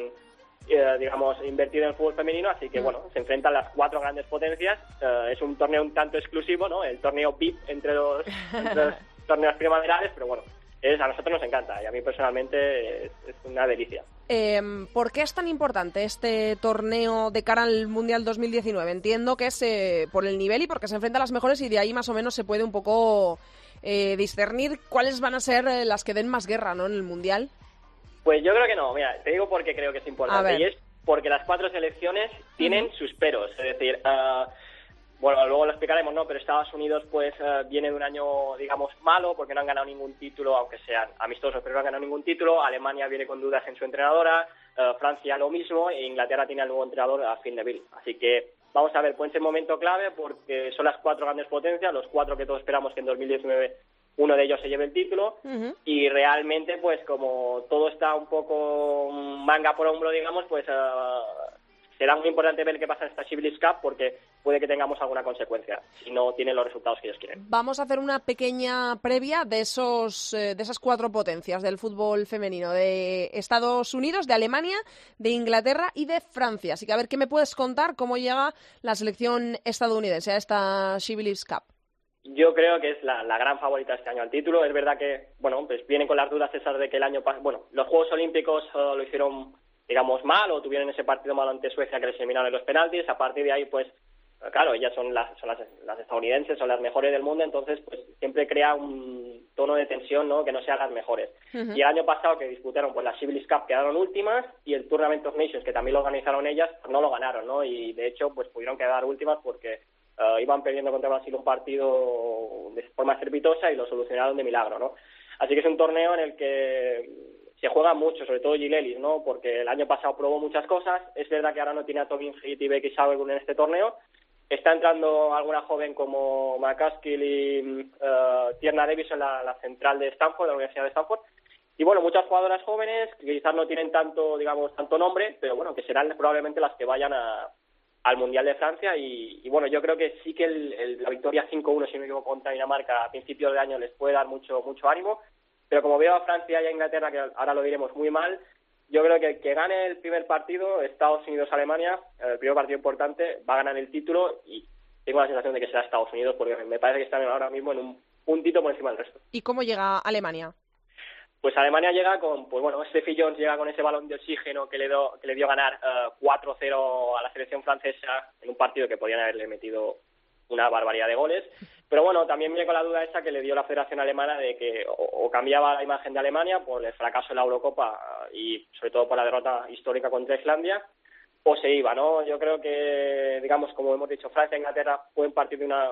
eh, digamos, invertido en el fútbol femenino. Así que, Mm. bueno, se enfrentan las cuatro grandes potencias. Eh, es un torneo un tanto exclusivo, ¿no? El torneo VIP entre los, entre los torneos primaverales, pero bueno, es, a nosotros nos encanta y a mí personalmente es, es una delicia. Eh, ¿Por qué es tan importante este torneo de cara al Mundial 2019? Entiendo que es eh, por el nivel y porque se enfrenta a las mejores y de ahí más o menos se puede un poco eh, discernir cuáles van a ser eh, las que den más guerra ¿no? en el Mundial. Pues yo creo que no, mira, te digo porque creo que es importante. Y es porque las cuatro selecciones tienen sus peros. Es decir, ah, bueno, luego lo explicaremos, ¿no? Pero Estados Unidos, pues, eh, viene de un año, digamos, malo porque no han ganado ningún título, aunque sean amistosos, pero no han ganado ningún título. Alemania viene con dudas en su entrenadora. eh, Francia lo mismo. E Inglaterra tiene al nuevo entrenador, a Phil Neville. Así que vamos a ver, puede ser momento clave porque son las cuatro grandes potencias, los cuatro que todos esperamos que en 2019 uno de ellos se lleve el título y realmente pues como todo está un poco manga por hombro digamos pues eh, será muy importante ver qué pasa en esta Civilis Cup porque puede que tengamos alguna consecuencia si no tienen los resultados que ellos quieren Vamos a hacer una pequeña previa de esos eh, de esas cuatro potencias del fútbol femenino de Estados Unidos, de Alemania, de Inglaterra y de Francia. Así que a ver qué me puedes contar cómo llega la selección estadounidense a esta She Believes Cup. yo creo que es la, la gran favorita este año al título es verdad que bueno pues vienen con las dudas esas de que el año pas- bueno los Juegos Olímpicos eh, lo hicieron digamos mal o tuvieron ese partido malo ante Suecia que les eliminaron en los penaltis a partir de ahí pues claro, ellas son las, son las, las estadounidenses, son las mejores del mundo, entonces pues siempre crea un tono de tensión, ¿no? Que no sean las mejores. Y el año pasado que disputaron pues la Civilis Cup quedaron últimas y el Tournament of Nations que también lo organizaron ellas pues, no lo ganaron, ¿no? Y de hecho pues pudieron quedar últimas porque eh, iban perdiendo contra Brasil un partido de forma estrepitosa y lo solucionaron de milagro, ¿no? Así que es un torneo en el que se juega mucho, sobre todo Gilelis, ¿no? Porque el año pasado probó muchas cosas. Es verdad que ahora no tiene a Tobin Heath y Becky en este torneo. Está entrando alguna joven como McCaskill y eh, Tierna Davis en la, la central de Stanford, de la Universidad de Stanford. Y bueno, muchas jugadoras jóvenes que quizás no tienen tanto, digamos, tanto nombre, pero bueno, que serán probablemente las que vayan a, al Mundial de Francia y, y bueno, yo creo que sí que el- la victoria 5-1, si no me equivoco, contra Dinamarca a principios de año les puede dar mucho mucho ánimo, pero como veo a Francia y a Inglaterra, que ahora lo diremos muy mal, yo creo que el que gane el primer partido, Estados Unidos-Alemania, el primer partido importante, va a ganar el título y tengo la sensación de que será Estados Unidos porque me parece que están ahora mismo en un puntito por encima del resto. ¿Y cómo llega Alemania? Pues Alemania llega con, pues bueno, Steffi Jones llega con ese balón de oxígeno que le, do- que le dio ganar eh, 4-0 a la selección francesa en un partido que podían haberle metido una barbaridad de goles. Pero bueno, también viene con la duda esa que le dio la Federación Alemana de que o, cambiaba la imagen de Alemania por el fracaso en la Eurocopa y sobre todo por la derrota histórica contra Islandia, o se iba, ¿no? Yo creo que, digamos, como hemos dicho, Francia e Inglaterra pueden partir de una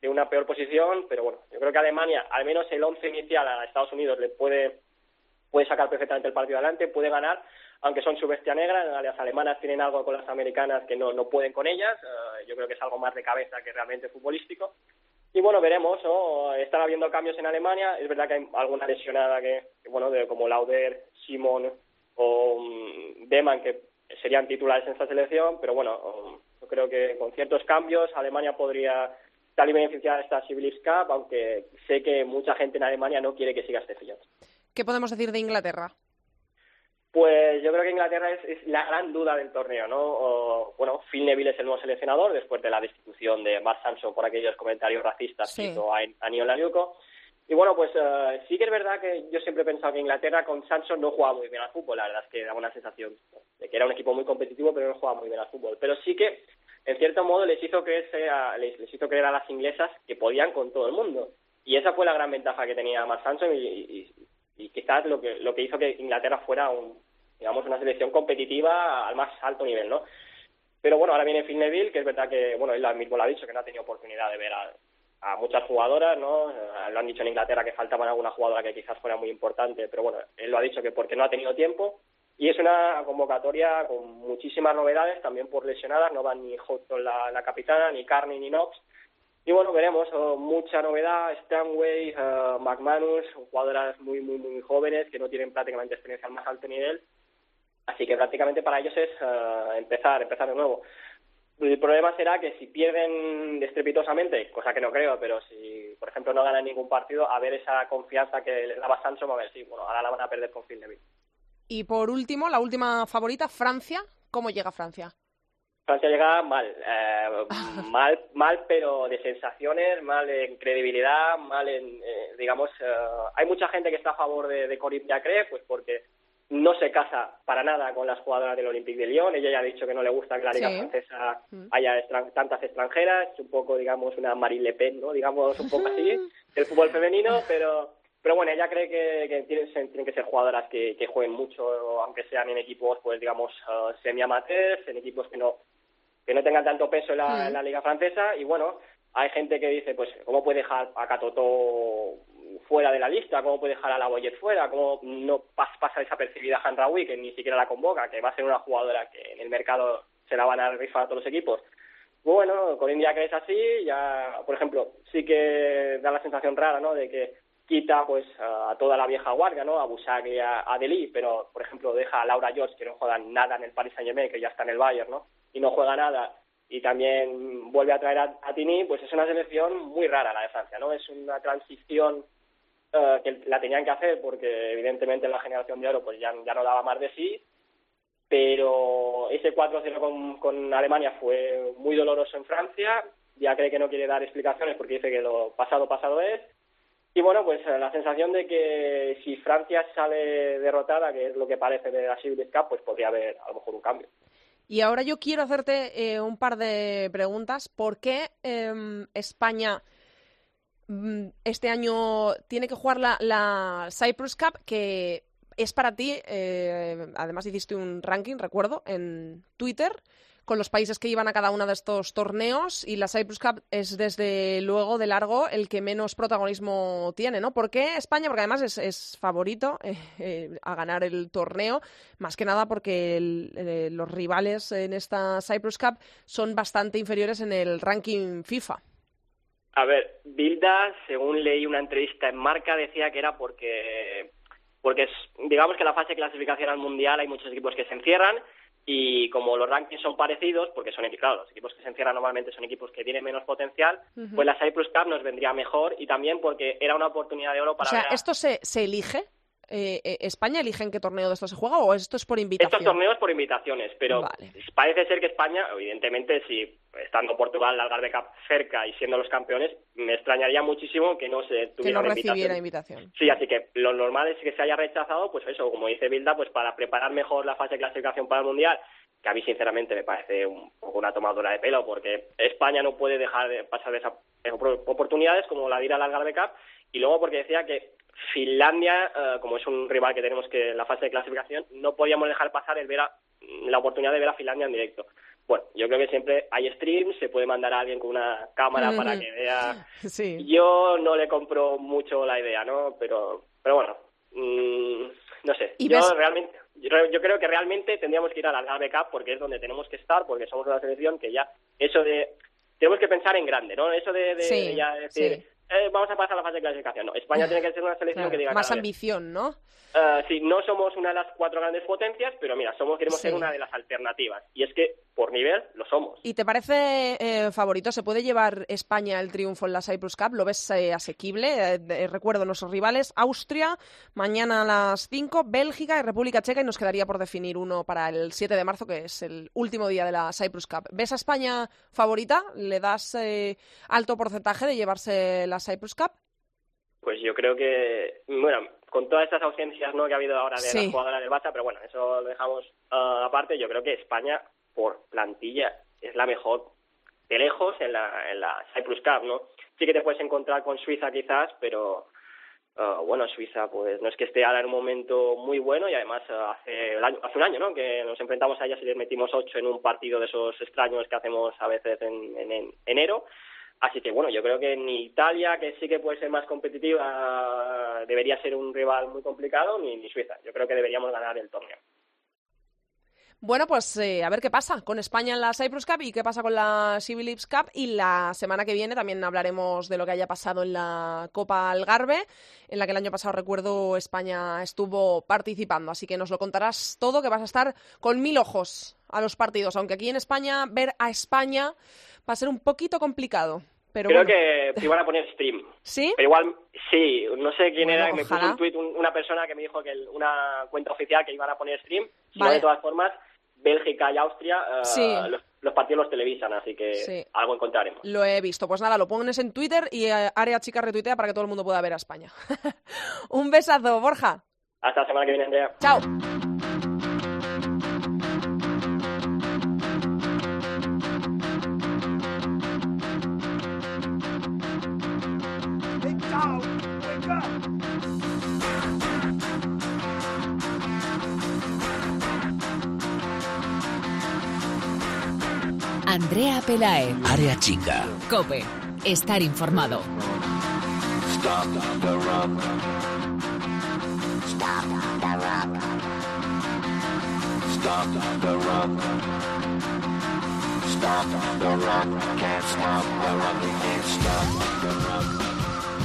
de una peor posición, pero bueno, yo creo que Alemania, al menos el once inicial a Estados Unidos le puede puede sacar perfectamente el partido adelante, puede ganar, aunque son su bestia negra, las alemanas tienen algo con las americanas que no, no pueden con ellas, eh, yo creo que es algo más de cabeza que realmente futbolístico. Y bueno, veremos, ¿no? Están habiendo cambios en Alemania, es verdad que hay alguna lesionada que, que, bueno, como Lauder, Simon o mm, Deman, que serían titulares en esta selección, pero bueno, um, yo creo que con ciertos cambios Alemania podría salir beneficiada de esta Civilis Cup, aunque sé que mucha gente en Alemania no quiere que siga este Jones. ¿Qué podemos decir de Inglaterra? Pues yo creo que Inglaterra es, es la gran duda del torneo, ¿no? O, bueno, Phil Neville es el nuevo seleccionador después de la destitución de Mark Sanson por aquellos comentarios racistas Sí. que hizo a, a Neil. Y bueno, pues eh, sí que es verdad que yo siempre he pensado que Inglaterra con Sanson no jugaba muy bien al fútbol, la verdad es que daba una sensación de que era un equipo muy competitivo, pero no jugaba muy bien al fútbol. Pero sí que, en cierto modo, les hizo creerse a, les, les hizo creer a las inglesas que podían con todo el mundo. Y esa fue la gran ventaja que tenía Mark Sanson y, y- y quizás lo que, lo que hizo que Inglaterra fuera un, digamos, una selección competitiva al más alto nivel, ¿no? Pero bueno, ahora viene Phil Neville, que es verdad que, bueno, él mismo lo ha dicho, que no ha tenido oportunidad de ver a, a muchas jugadoras, ¿no? Eh, Lo han dicho en Inglaterra que faltaban alguna jugadora que quizás fuera muy importante, pero bueno, él lo ha dicho que porque no ha tenido tiempo. Y es una convocatoria con muchísimas novedades, también por lesionadas, no van ni Houghton la, la capitana, ni Carney ni Knox. Y bueno, veremos, oh, mucha novedad, Stanway, eh, McManus, jugadoras muy, muy, muy jóvenes que no tienen prácticamente experiencia al más alto nivel. Así que prácticamente para ellos es eh, empezar, empezar de nuevo. El problema será que si pierden estrepitosamente, cosa que no creo, pero si, por ejemplo, no ganan ningún partido, a ver esa confianza que le daba Sancho, a ver si, bueno, ahora la van a perder con Phil Neville. Y por último, la última favorita, Francia. ¿Cómo llega Francia? Francia llega mal, eh, mal, mal, pero de sensaciones, mal en credibilidad, mal en, eh, digamos, eh, hay mucha gente que está a favor de, de Corinne Diacre, pues porque no se casa para nada con las jugadoras del Olympique de Lyon. Ella ya ha dicho que no le gusta que la liga Sí. francesa Mm. haya extran- tantas extranjeras, es un poco, digamos, una Marine Le Pen, ¿no? Digamos, un poco así, del fútbol femenino, pero pero bueno, ella cree que, que tienen, tienen que ser jugadoras que, que jueguen mucho, aunque sean en equipos, pues digamos, uh, semi-amateurs, en equipos que no que no tengan tanto peso en la, Mm. en la liga francesa. Y bueno, hay gente que dice, pues, ¿cómo puede dejar a Catotó fuera de la lista? ¿Cómo puede dejar a la Boyet fuera? ¿Cómo no pas- pasa desapercibida a Hanraoui, que ni siquiera la convoca, que va a ser una jugadora que en el mercado se la van a rifar a todos los equipos? Bueno, con India que es así, ya, por ejemplo, sí que da la sensación rara, ¿no? De que quita, pues, a toda la vieja guardia, ¿no? A Busagli, a, a Deli, pero, por ejemplo, deja a Laura George, que no juega nada en el Paris Saint-Germain, que ya está en el Bayern, ¿no? Y no juega nada, y también vuelve a traer a, a Tini, pues es una selección muy rara la de Francia, ¿no? Es una transición eh, que la tenían que hacer porque, evidentemente, la generación de oro, pues ya, no daba más de sí, pero ese 4-0 con, con Alemania fue muy doloroso en Francia. Ya cree que no quiere dar explicaciones porque dice que lo pasado pasado es. Y bueno, pues eh, la sensación de que si Francia sale derrotada, que es lo que parece de la Civil Cup, pues podría haber a lo mejor un cambio. Y ahora yo quiero hacerte eh, un par de preguntas. ¿Por qué em, España mm, este año tiene que jugar la, Cyprus Cup, que es para ti, eh, además hiciste un ranking, recuerdo, en Twitter, con los países que iban a cada uno de estos torneos y la Cyprus Cup es desde luego de largo el que menos protagonismo tiene, ¿no? ¿Por qué España? Porque además es, favorito eh, eh, a ganar el torneo, más que nada porque eh, los rivales en esta Cyprus Cup son bastante inferiores en el ranking FIFA. A ver, Bilda, según leí una entrevista en Marca, decía que era porque, porque es- digamos que la fase de clasificación al Mundial hay muchos equipos que se encierran y como los rankings son parecidos, porque son claro, los equipos que se encierran normalmente son equipos que tienen menos potencial, pues la Cyprus Cup nos vendría mejor y también porque era una oportunidad de oro O para sea, ver a- ¿esto se, se elige? Eh, eh, ¿España elige en qué torneo de esto se juega o esto es por invitación? Estos torneos por invitaciones, pero Vale. parece ser que España, evidentemente, si estando Portugal, la Algarve Cup cerca y siendo los campeones, me extrañaría muchísimo que no se que tuviera no una recibiera invitación. invitación. Sí, así que lo normal es que se haya rechazado, pues eso, como dice Bilda, pues para preparar mejor la fase de clasificación para el Mundial, que a mí sinceramente me parece un poco una tomadura de pelo, porque España no puede dejar de pasar de esas oportunidades como la de ir a la Algarve Cup, y luego porque decía que Finlandia, eh, como es un rival que tenemos que en la fase de clasificación, no podíamos dejar pasar el ver a- la oportunidad de ver a Finlandia en directo. Bueno, yo creo que siempre hay streams, se puede mandar a alguien con una cámara para que vea Sí. yo no le compro mucho la idea, ¿no? Pero, pero bueno, mm, no sé. ¿Y yo ves- realmente, yo, re- yo creo que realmente tendríamos que ir a la Cup porque es donde tenemos que estar, porque somos una selección que ya eso de tenemos que pensar en grande, ¿no? Eso de, de- Sí, de ya decir sí. Eh, vamos a pasar a la fase de clasificación. No, España tiene que ser una selección Claro, que diga Más ambición, ¿no? eh, sí, no somos una de las cuatro grandes potencias, pero mira, somos queremos Sí. ser una de las alternativas. Y es que por nivel lo somos. ¿Y te parece eh, favorito? ¿Se puede llevar España el triunfo en la Cyprus Cup? ¿Lo ves eh, asequible? Eh, de- recuerdo nuestros rivales, Austria, mañana a las 5, Bélgica y República Checa, y nos quedaría por definir uno para el 7 de marzo, que es el último día de la Cyprus Cup. ¿Ves a España favorita? ¿Le das eh, alto porcentaje de llevarse la Cyprus Cup? Pues yo creo que, bueno, con todas estas ausencias ¿no? que ha habido ahora de Sí. las jugadoras del Barça, pero bueno, eso lo dejamos ah, aparte. Yo creo que España, por plantilla, es la mejor de lejos en la, en la Cyprus Cup, ¿no? Sí que te puedes encontrar con Suiza quizás, pero ah, bueno, Suiza pues no es que esté ahora en un momento muy bueno y además ah, hace, el año- hace un año, ¿no? Que nos enfrentamos a ellas y les metimos ocho en un partido de esos extraños que hacemos a veces en, en- en enero. Así que bueno, yo creo que ni Italia, que sí que puede ser más competitiva, debería ser un rival muy complicado, ni, ni Suiza. Yo creo que deberíamos ganar el torneo. Bueno, pues eh, a ver qué pasa con España en la Cyprus Cup y qué pasa con la Civil Lips Cup. Y la semana que viene también hablaremos de lo que haya pasado en la Copa Algarve, en la que el año pasado, recuerdo, España estuvo participando. Así que nos lo contarás todo, que vas a estar con mil ojos a los partidos. Aunque aquí en España, ver a España va a ser un poquito complicado. Pero creo bueno. que iban a poner stream. ¿Sí? Pero igual, sí, no sé quién Bueno, era, me puso ojalá. un tuit una persona que me dijo que el- una cuenta oficial que iban a poner stream. Vale. de todas formas, Bélgica y Austria, eh, Sí. los, los partidos los televisan, así que Sí. algo encontraremos. Lo he visto. Pues nada, lo pones en Twitter y eh, Área Chica retuitea para que todo el mundo pueda ver a España. un besazo, Borja. Hasta la semana que viene, Andrea. Chao. Andrea Pelae. Área chica. Cope. Estar informado. Stop the rock. Stop the rock. Stop the rock. Stop the rock. Can't stop the rock. Can't stop the rock.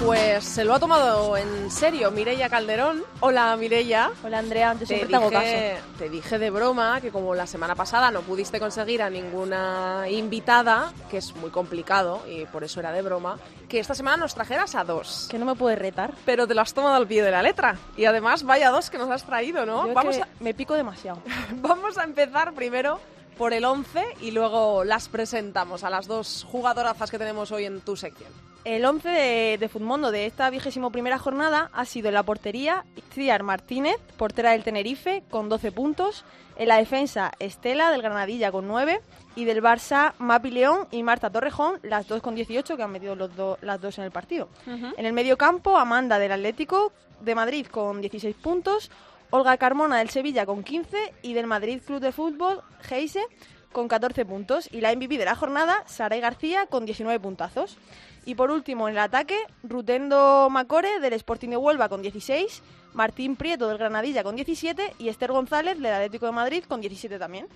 Pues se lo ha tomado en serio Mireia Calderón. Hola Mireia. Hola Andrea, yo Te siempre te hago caso. dije, te dije de broma que como la semana pasada no pudiste conseguir a ninguna invitada, que es muy complicado y por eso era de broma, que esta semana nos trajeras a dos. Que no me puedes retar. Pero te lo has tomado al pie de la letra. Y además, vaya dos que nos has traído, ¿no? Yo Vamos que a, me pico demasiado. vamos a empezar primero por el 11 y luego las presentamos a las dos jugadorazas que tenemos hoy en tu sección. El 11 de, de Futmundo de esta vigésimo primera jornada ha sido en la portería Itziar Martínez, portera del Tenerife, con 12 puntos. En la defensa Estela del Granadilla con 9 y del Barça Mapi León y Marta Torrejón, las dos con 18 que han metido los do- las dos en el partido. En el medio campo Amanda del Atlético de Madrid con 16 puntos, Olga Carmona del Sevilla con 15 y del Madrid Club de Fútbol Geise con 14 puntos y la MVP de la jornada Saray García con 19 puntazos. Y por último en el ataque Rutendo Macore del Sporting de Huelva con 16, Martín Prieto del Granadilla con 17 y Esther González del Atlético de Madrid con 17 también.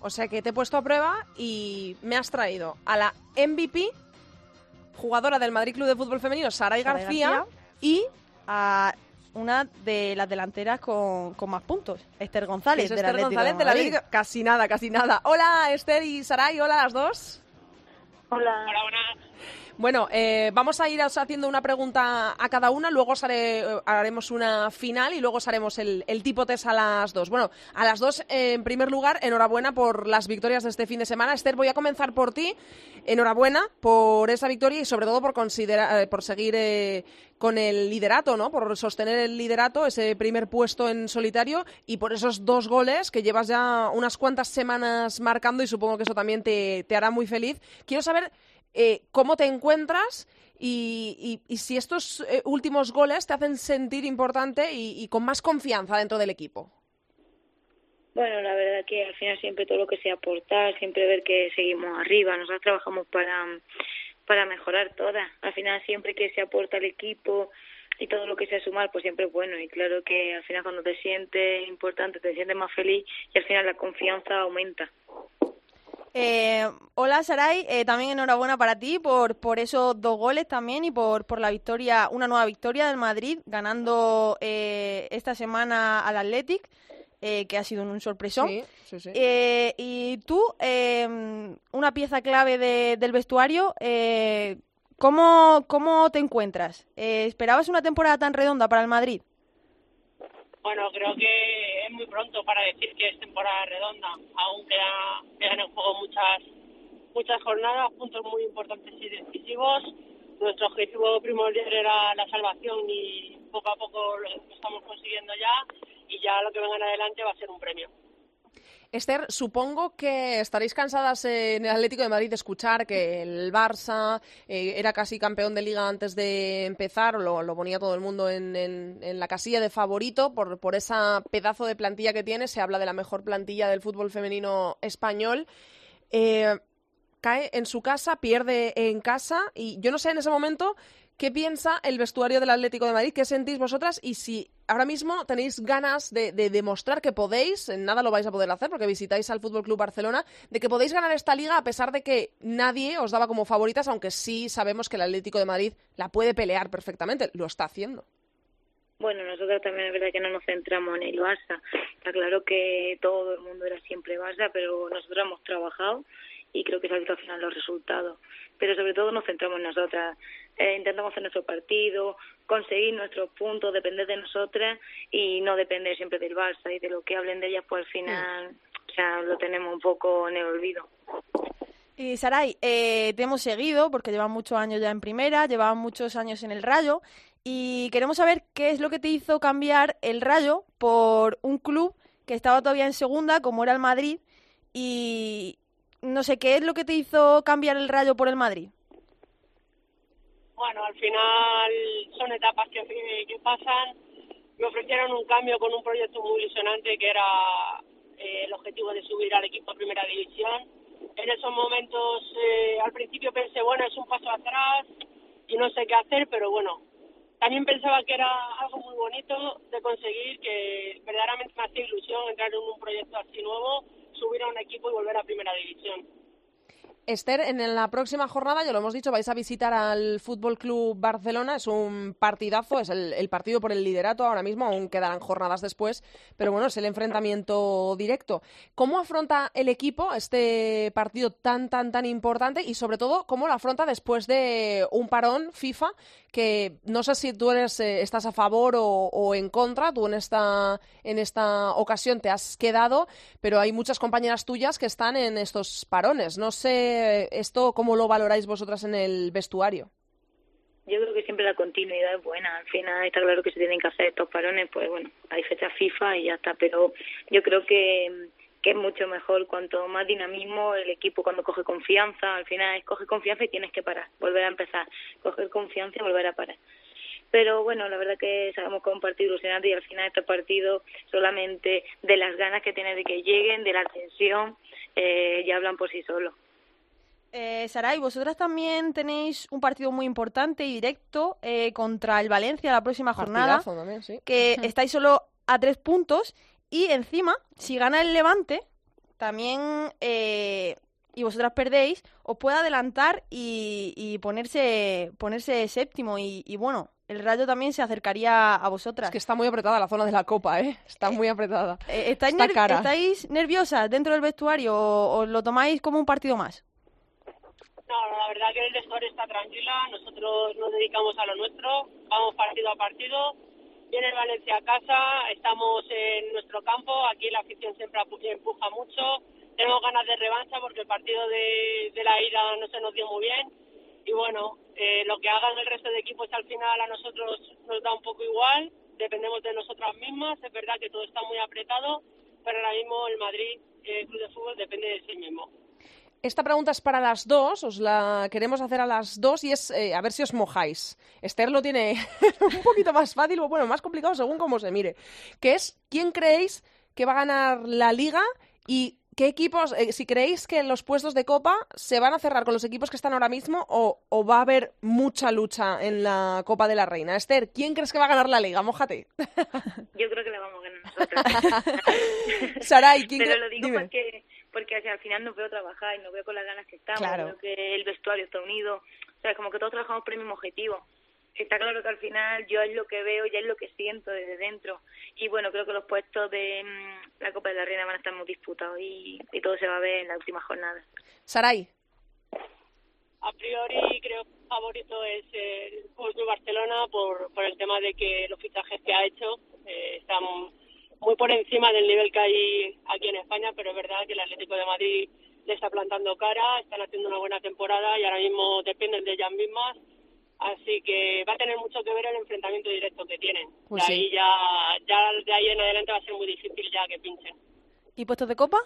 O sea que te he puesto a prueba y me has traído a la MVP, jugadora del Madrid Club de Fútbol Femenino, Saray García, García. y a una de las delanteras con, con más puntos, Esther González es del Esther de González del Madrid. Atlético. Casi nada, casi nada. Hola Esther y Saray, hola las dos. Hola. Bueno, eh, vamos a ir haciendo una pregunta a cada una, luego eh, haremos una final y luego os haremos el, tipo test a las dos. Bueno, a las dos, eh, en primer lugar, enhorabuena por las victorias de este fin de semana. Esther, voy a comenzar por ti. Enhorabuena por esa victoria y sobre todo por, considera- eh, por seguir con el liderato, ¿no? Por sostener el liderato, ese primer puesto en solitario y por esos dos goles que llevas ya unas cuantas semanas marcando y supongo que eso también te hará muy feliz. Quiero saber eh, cómo te encuentras y, y- si estos eh, últimos goles te hacen sentir importante y, y con más confianza dentro del equipo. Bueno, la verdad que al final siempre todo lo que sea aportar, siempre ver que seguimos arriba, nosotros trabajamos para, para mejorar todas. Al final siempre que se aporta al equipo y todo lo que sea sumar, pues siempre es bueno. Y claro que al final cuando te sientes importante, te sientes más feliz y al final la confianza aumenta. Eh, hola Saray, eh, también enhorabuena para ti por, por esos dos goles también y por, por la victoria, una nueva victoria del Madrid, ganando eh, esta semana al Athletic, eh, que ha sido un sorpresón. Sí, sí, sí. Eh, y tú, eh, una pieza clave de- del vestuario, eh, ¿cómo, ¿cómo te encuentras? Eh, ¿Esperabas una temporada tan redonda para el Madrid? Bueno, creo que es muy pronto para decir que es temporada redonda. Aún queda- quedan en juego muchas muchas jornadas, puntos muy importantes y decisivos. Nuestro objetivo primordial era la salvación y poco a poco lo estamos consiguiendo ya y ya lo que venga en adelante va a ser un premio. Esther, supongo que estaréis cansadas en el Atlético de Madrid de escuchar que el Barça eh, era casi campeón de liga antes de empezar, lo, ponía todo el mundo en la casilla de favorito por, por esa pedazo de plantilla que tiene, se habla de la mejor plantilla del fútbol femenino español. Eh, cae en su casa, pierde en casa y yo no sé en ese momento qué piensa el vestuario del Atlético de Madrid, qué sentís vosotras y si ahora mismo tenéis ganas de, de demostrar que podéis, en nada lo vais a poder hacer porque visitáis al Fútbol Club Barcelona, de que podéis ganar esta liga a pesar de que nadie os daba como favoritas, aunque sí sabemos que el Atlético de Madrid la puede pelear perfectamente, lo está haciendo. Bueno, nosotros también es verdad que no nos centramos en el Barça. Está claro que todo el mundo era siempre Barça, pero nosotros hemos trabajado y creo que se ha visto al final los resultados. Pero sobre todo nos centramos en nosotras. Eh, intentamos hacer nuestro partido, conseguir nuestros puntos, depender de nosotras y no depender siempre del Barça y de lo que hablen de ellas, pues al final sea, lo tenemos un poco en el olvido. Y Saray, eh, te hemos seguido porque llevas muchos años ya en primera, llevabas muchos años en el Rayo y queremos saber qué es lo que te hizo cambiar el Rayo por un club que estaba todavía en segunda, como era el Madrid, y no sé qué es lo que te hizo cambiar el Rayo por el Madrid. Bueno, al final son etapas que, pasan. Me ofrecieron un cambio con un proyecto muy ilusionante que era eh, el objetivo de subir al equipo a primera división. En esos momentos, eh, al principio pensé, bueno, es un paso atrás y no sé qué hacer, pero bueno, también pensaba que era algo muy bonito de conseguir, que verdaderamente me hacía ilusión entrar en un proyecto así nuevo, subir a un equipo y volver a primera división. Esther, en la próxima jornada, ya lo hemos dicho, vais a visitar al Fútbol Club Barcelona. Es un partidazo, es el, partido por el liderato ahora mismo, aún quedarán jornadas después, pero bueno, es el enfrentamiento directo. ¿Cómo afronta el equipo este partido tan, tan, tan importante y sobre todo, cómo lo afronta después de un parón FIFA que no sé si tú eres, eh, estás a favor o, en contra, tú en esta, en esta ocasión te has quedado, pero hay muchas compañeras tuyas que están en estos parones. No sé esto cómo lo valoráis vosotras en el vestuario. Yo creo que siempre la continuidad es buena. Al final está claro que se tienen que hacer estos parones, pues bueno, hay fecha FIFA y ya está. Pero yo creo que que es mucho mejor. Cuanto más dinamismo, el equipo cuando coge confianza, al final coge confianza y tienes que parar, volver a empezar, coger confianza y volver a parar. Pero bueno, la verdad que sabemos es partido ilusionante y al final este partido solamente de las ganas que tiene de que lleguen, de la tensión, eh, ya hablan por sí solos. Eh, Saray, vosotras también tenéis un partido muy importante y directo eh, contra el Valencia la próxima jornada, que estáis solo a tres puntos y encima, si gana el Levante, también, eh, y vosotras perdéis, os puede adelantar y, ponerse, ponerse séptimo. Y, bueno, el Rayo también se acercaría a vosotras. Es que está muy apretada la zona de la Copa, ¿eh? Está muy apretada. Eh, ¿estáis, ¿Estáis nerviosas dentro del vestuario o, o lo tomáis como un partido más? No, la verdad que el vestuario está tranquila. Nosotros nos dedicamos a lo nuestro. Vamos partido a partido Viene el Valencia a casa, estamos en nuestro campo, aquí la afición siempre empuja mucho, tenemos ganas de revancha porque el partido de, la ida no se nos dio muy bien y bueno, eh, lo que hagan el resto de equipos al final a nosotros nos da un poco igual, dependemos de nosotras mismas, es verdad que todo está muy apretado, pero ahora mismo el Madrid el Club de Fútbol depende de sí mismo. Esta pregunta es para las dos, os la queremos hacer a las dos y es eh, a ver si os mojáis. Esther lo tiene un poquito más fácil o bueno, más complicado según cómo se mire. Que es, ¿quién creéis que va a ganar la liga y qué equipos, eh, si creéis que los puestos de copa se van a cerrar con los equipos que están ahora mismo o, va a haber mucha lucha en la Copa de la Reina? Esther, ¿quién crees que va a ganar la liga? Mójate. Yo creo que la vamos a ganar nosotros. Saray, ¿quién Pero lo digo porque porque al final nos veo trabajar y nos veo con las ganas que estamos, claro. que el vestuario está unido, o sea, como que todos trabajamos por el mismo objetivo. Está claro que al final yo es lo que veo, ya es lo que siento desde dentro. Y bueno, creo que los puestos de mm, la Copa de la Reina van a estar muy disputados y, todo se va a ver en la última jornada. Saray. A priori creo que el favorito es el Fútbol Barcelona por, por el tema de que los fichajes que ha hecho eh, están muy por encima del nivel que hay aquí en España, pero es verdad que el Atlético de Madrid le está plantando cara, están haciendo una buena temporada y ahora mismo dependen de ellas mismas. Así que va a tener mucho que ver el enfrentamiento directo que tienen. Pues ahí ya, ya de ahí en adelante va a ser muy difícil ya que pinchen. ¿Y puestos de copa?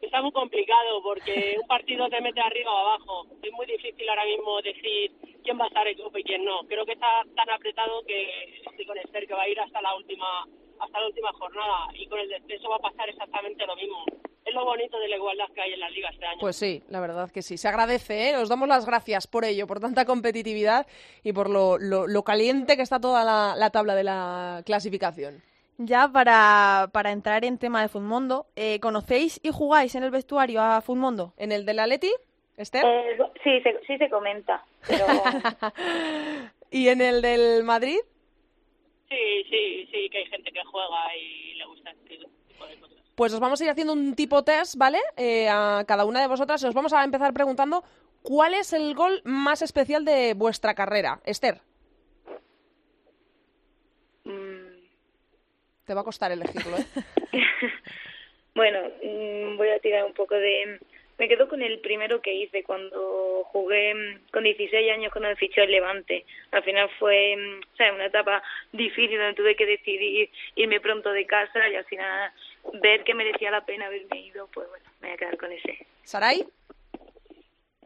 Está muy complicado porque un partido te mete arriba o abajo. Es muy difícil ahora mismo decir quién va a estar en copa y quién no. Creo que está tan apretado que estoy con Esther que va a ir hasta la última hasta la última jornada y con el descenso va a pasar exactamente lo mismo. Es lo bonito de la igualdad que hay en la liga este año. Pues sí, la verdad que sí. Se agradece, ¿eh? Os damos las gracias por ello, por tanta competitividad y por lo, lo, caliente que está toda la, tabla de la clasificación. Ya para, para entrar en tema de Futmundo, eh, ¿conocéis y jugáis en el vestuario a Futmundo? ¿En el del Atleti, Esther? Eh, sí, se, sí se comenta. ¿Y en el del Madrid? Sí, sí, sí, que hay gente que juega y le gusta este tipo de cosas. Pues os vamos a ir haciendo un tipo test, ¿vale? Eh, a cada una de vosotras os vamos a empezar preguntando cuál es el gol más especial de vuestra carrera. Esther. Mm. Te va a costar elegirlo, ¿eh? bueno, mm, voy a tirar un poco de me quedo con el primero que hice cuando jugué mm, con 16 años cuando me fichó el Levante. Al final fue mm, o sea, una etapa difícil donde tuve que decidir irme pronto de casa y al final ver que merecía la pena haberme ido, pues bueno, me voy a quedar con ese. ¿Saray?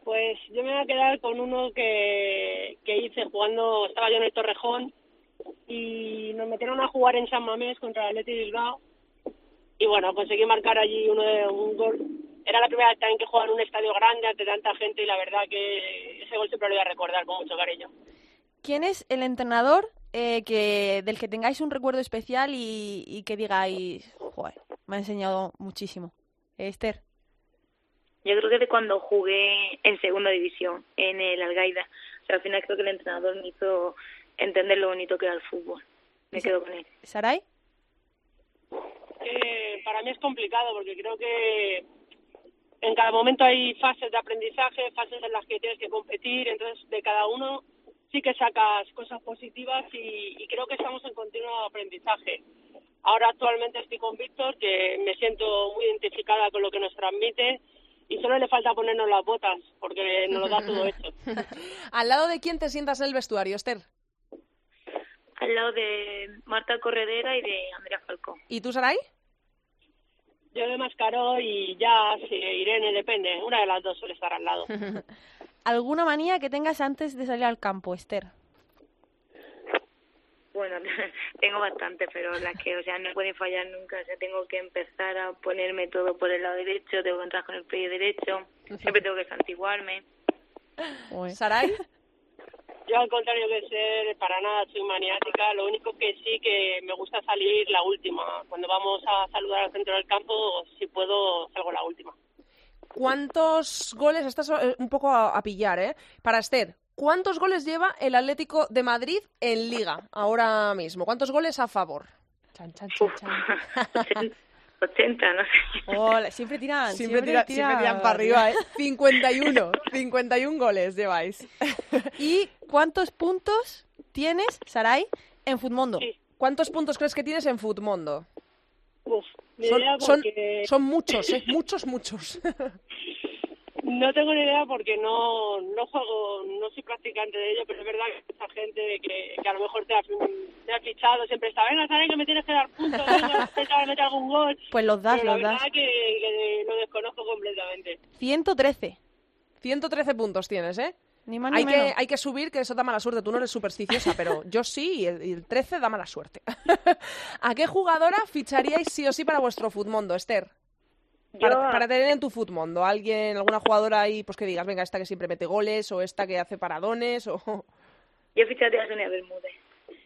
Pues yo me voy a quedar con uno que, que hice jugando, estaba yo en el Torrejón y nos metieron a jugar en San Mamés contra el Atleti Bilbao y bueno, conseguí marcar allí uno de, un gol era la primera vez también que jugaba en un estadio grande ante tanta gente y la verdad que ese gol siempre lo voy a recordar con mucho cariño. ¿Quién es el entrenador eh, que del que tengáis un recuerdo especial y, que digáis, joder, me ha enseñado muchísimo? Esther. Yo creo que de cuando jugué en segunda división, en el Algaida. O sea, al final creo que el entrenador me hizo entender lo bonito que era el fútbol. Me quedo con él. ¿Saray? Eh, para mí es complicado porque creo que en cada momento hay fases de aprendizaje, fases en las que tienes que competir, entonces de cada uno sí que sacas cosas positivas y, y creo que estamos en continuo aprendizaje. Ahora actualmente estoy con Víctor, que me siento muy identificada con lo que nos transmite y solo le falta ponernos las botas, porque nos lo da todo hecho. ¿Al lado de quién te sientas en el vestuario, Esther? Al lado de Marta Corredera y de Andrea Falcón. ¿Y tú, Saray? Yo de Mascaró y ya, Irene, depende. Una de las dos suele estar al lado. ¿Alguna manía que tengas antes de salir al campo, Esther? Bueno, tengo bastante, pero las que, o sea, no pueden fallar nunca. O sea, tengo que empezar a ponerme todo por el lado derecho, tengo que entrar con el pie derecho, siempre tengo que santiguarme. ¿Saray? Yo al contrario que ser, para nada soy maniática. Lo único que sí que me gusta salir la última. Cuando vamos a saludar al centro del campo, si puedo, salgo la última. ¿Cuántos goles, estás eh, un poco a, a pillar, eh? Para Esther, ¿cuántos goles lleva el Atlético de Madrid en Liga ahora mismo? ¿Cuántos goles a favor? Chan, chan, chan, chan. 80, no sé. Hola, siempre tiran, Siempre, tira- siempre tiran para arriba, ¿eh? 51, 51 goles lleváis. ¿Y cuántos puntos tienes, Saray, en Futmundo? ¿Cuántos puntos crees que tienes en Futmundo? Uf, Son, son muchos, ¿eh? Muchos, muchos. no tengo ni idea porque no, no juego, no soy practicante de ello, pero es verdad que esa gente que, que a lo mejor te ha, te ha fichado siempre está, venga, sabes que me tienes que dar puntos, venga, intenta meter algún gol. Pues los das, pero los la das. verdad que, que lo desconozco completamente. 113. 113 puntos tienes, ¿eh? Ni más ni Hay que, hay que subir, que eso da mala suerte. Tú no eres supersticiosa, pero yo sí, y el, y el 13 da mala suerte. ¿A qué jugadora ficharíais sí o sí para vuestro Futmundo, Esther? Para, Yo- para tener en tu Futmundo. ¿Alguien, alguna jugadora ahí, pues que digas, venga, esta que siempre mete goles, o esta que hace paradones, o... Yo ficharía a Sonia Bermúdez.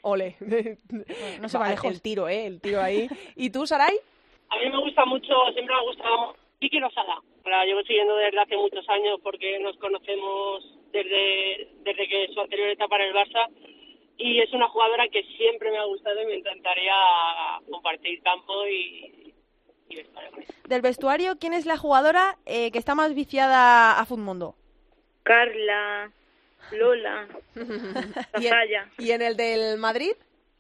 Ole. no se va lejos. El tiro, ¿eh? El tiro ahí. ¿Y tú, Saray? A mí me gusta mucho, siempre me ha gustado Kiki Lozada. La llevo siguiendo desde hace muchos años porque nos conocemos desde, desde que su anterior etapa en el Barça y es una jugadora que siempre me ha gustado y me encantaría compartir campo y, y vestuario. Del vestuario, ¿quién es la jugadora eh, que está más viciada a Futmundo? Carla, Lola, ¿Y Zafaya. y en el del Madrid?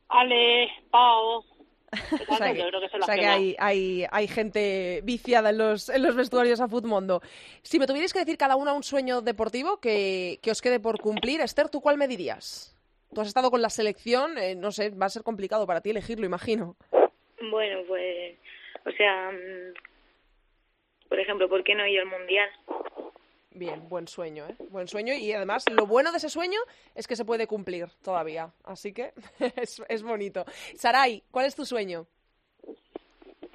Ale, Pau, O sea que, yo creo que son o las sea que que más. hay, hay, hay gente viciada en los, en los vestuarios a Futmundo. Si me tuvierais que decir cada una un sueño deportivo que, que os quede por cumplir, Esther, ¿tú cuál me dirías? Tú has estado con la selección, eh, no sé, va a ser complicado para ti elegirlo, imagino. Bueno, pues, o sea, mm, por ejemplo, ¿por qué no ir al Mundial? Bien, buen sueño, ¿eh? Buen sueño y además lo bueno de ese sueño es que se puede cumplir todavía. Así que es, es bonito. Saray, ¿cuál es tu sueño?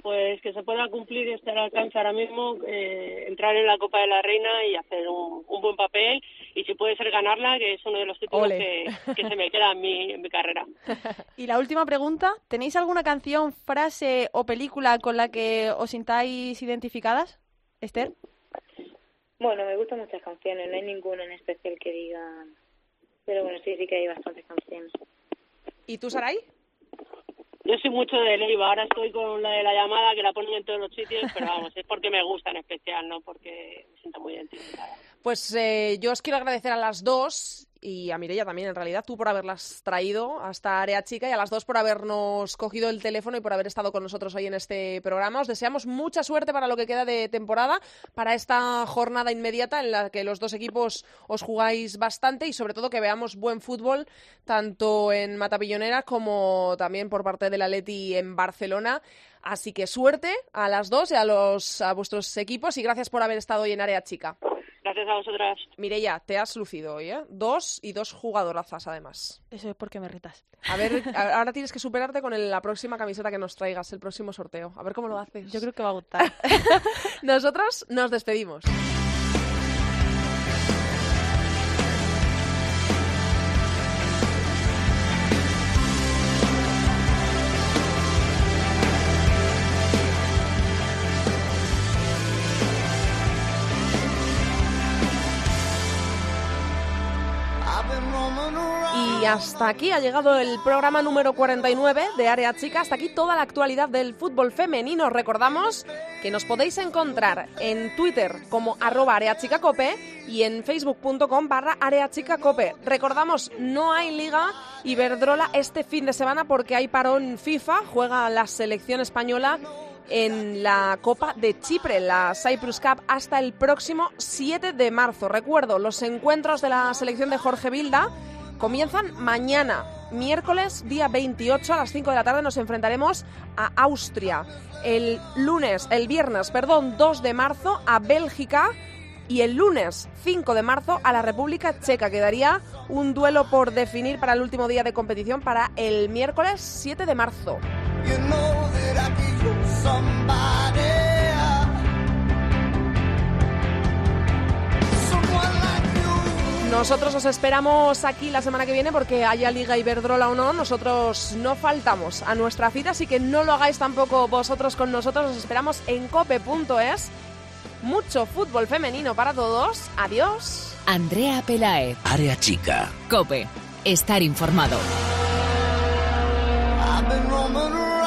Pues que se pueda cumplir y estar al alcance ahora mismo, eh, entrar en la Copa de la Reina y hacer un, un buen papel y si puede ser ganarla, que es uno de los títulos que se me queda en mi, en mi carrera. Y la última pregunta, ¿tenéis alguna canción, frase o película con la que os sintáis identificadas, Esther? Bueno, me gustan muchas canciones, no hay ninguna en especial que diga... Pero bueno, sí, sí que hay bastantes canciones. ¿Y tú, Saray? Yo soy mucho de Leiva, ahora estoy con la de la llamada que la ponen en todos los sitios, pero vamos, es porque me gusta en especial, no porque me siento muy identificada. Pues eh, yo os quiero agradecer a las dos y a Mireia también, en realidad, tú por haberlas traído hasta Área Chica y a las dos por habernos cogido el teléfono y por haber estado con nosotros hoy en este programa. Os deseamos mucha suerte para lo que queda de temporada, para esta jornada inmediata en la que los dos equipos os jugáis bastante y sobre todo que veamos buen fútbol tanto en Matapillonera como también por parte del Atleti en Barcelona. Así que suerte a las dos y a, los, a vuestros equipos y gracias por haber estado hoy en Área Chica. Gracias a vosotras. Mireia, te has lucido hoy, ¿eh? Dos y dos jugadorazas, además. Eso es porque me retas. A ver, ahora tienes que superarte con el- la próxima camiseta que nos traigas, el próximo sorteo. A ver cómo lo haces. Yo creo que va a gustar. Nosotros nos despedimos. Hasta aquí ha llegado el programa número 49 de Área Chica. Hasta aquí toda la actualidad del fútbol femenino. Recordamos que nos podéis encontrar en Twitter como arroba areachicacope y en facebook.com barra areachicacope. Recordamos, no hay liga Iberdrola este fin de semana porque hay parón FIFA. Juega la selección española en la Copa de Chipre, la Cyprus Cup, hasta el próximo 7 de marzo. Recuerdo, los encuentros de la selección de Jorge Vilda comienzan mañana, miércoles, día 28 a las 5 de la tarde, nos enfrentaremos a Austria. El lunes, el viernes, perdón, 2 de marzo a Bélgica y el lunes 5 de marzo a la República Checa. Quedaría un duelo por definir para el último día de competición para el miércoles 7 de marzo. Nosotros os esperamos aquí la semana que viene porque haya Liga Iberdrola o no, nosotros no faltamos a nuestra cita, así que no lo hagáis tampoco vosotros con nosotros, os esperamos en cope.es. Mucho fútbol femenino para todos. Adiós. Andrea Pelae. Área chica. Cope. Estar informado. I've been roaming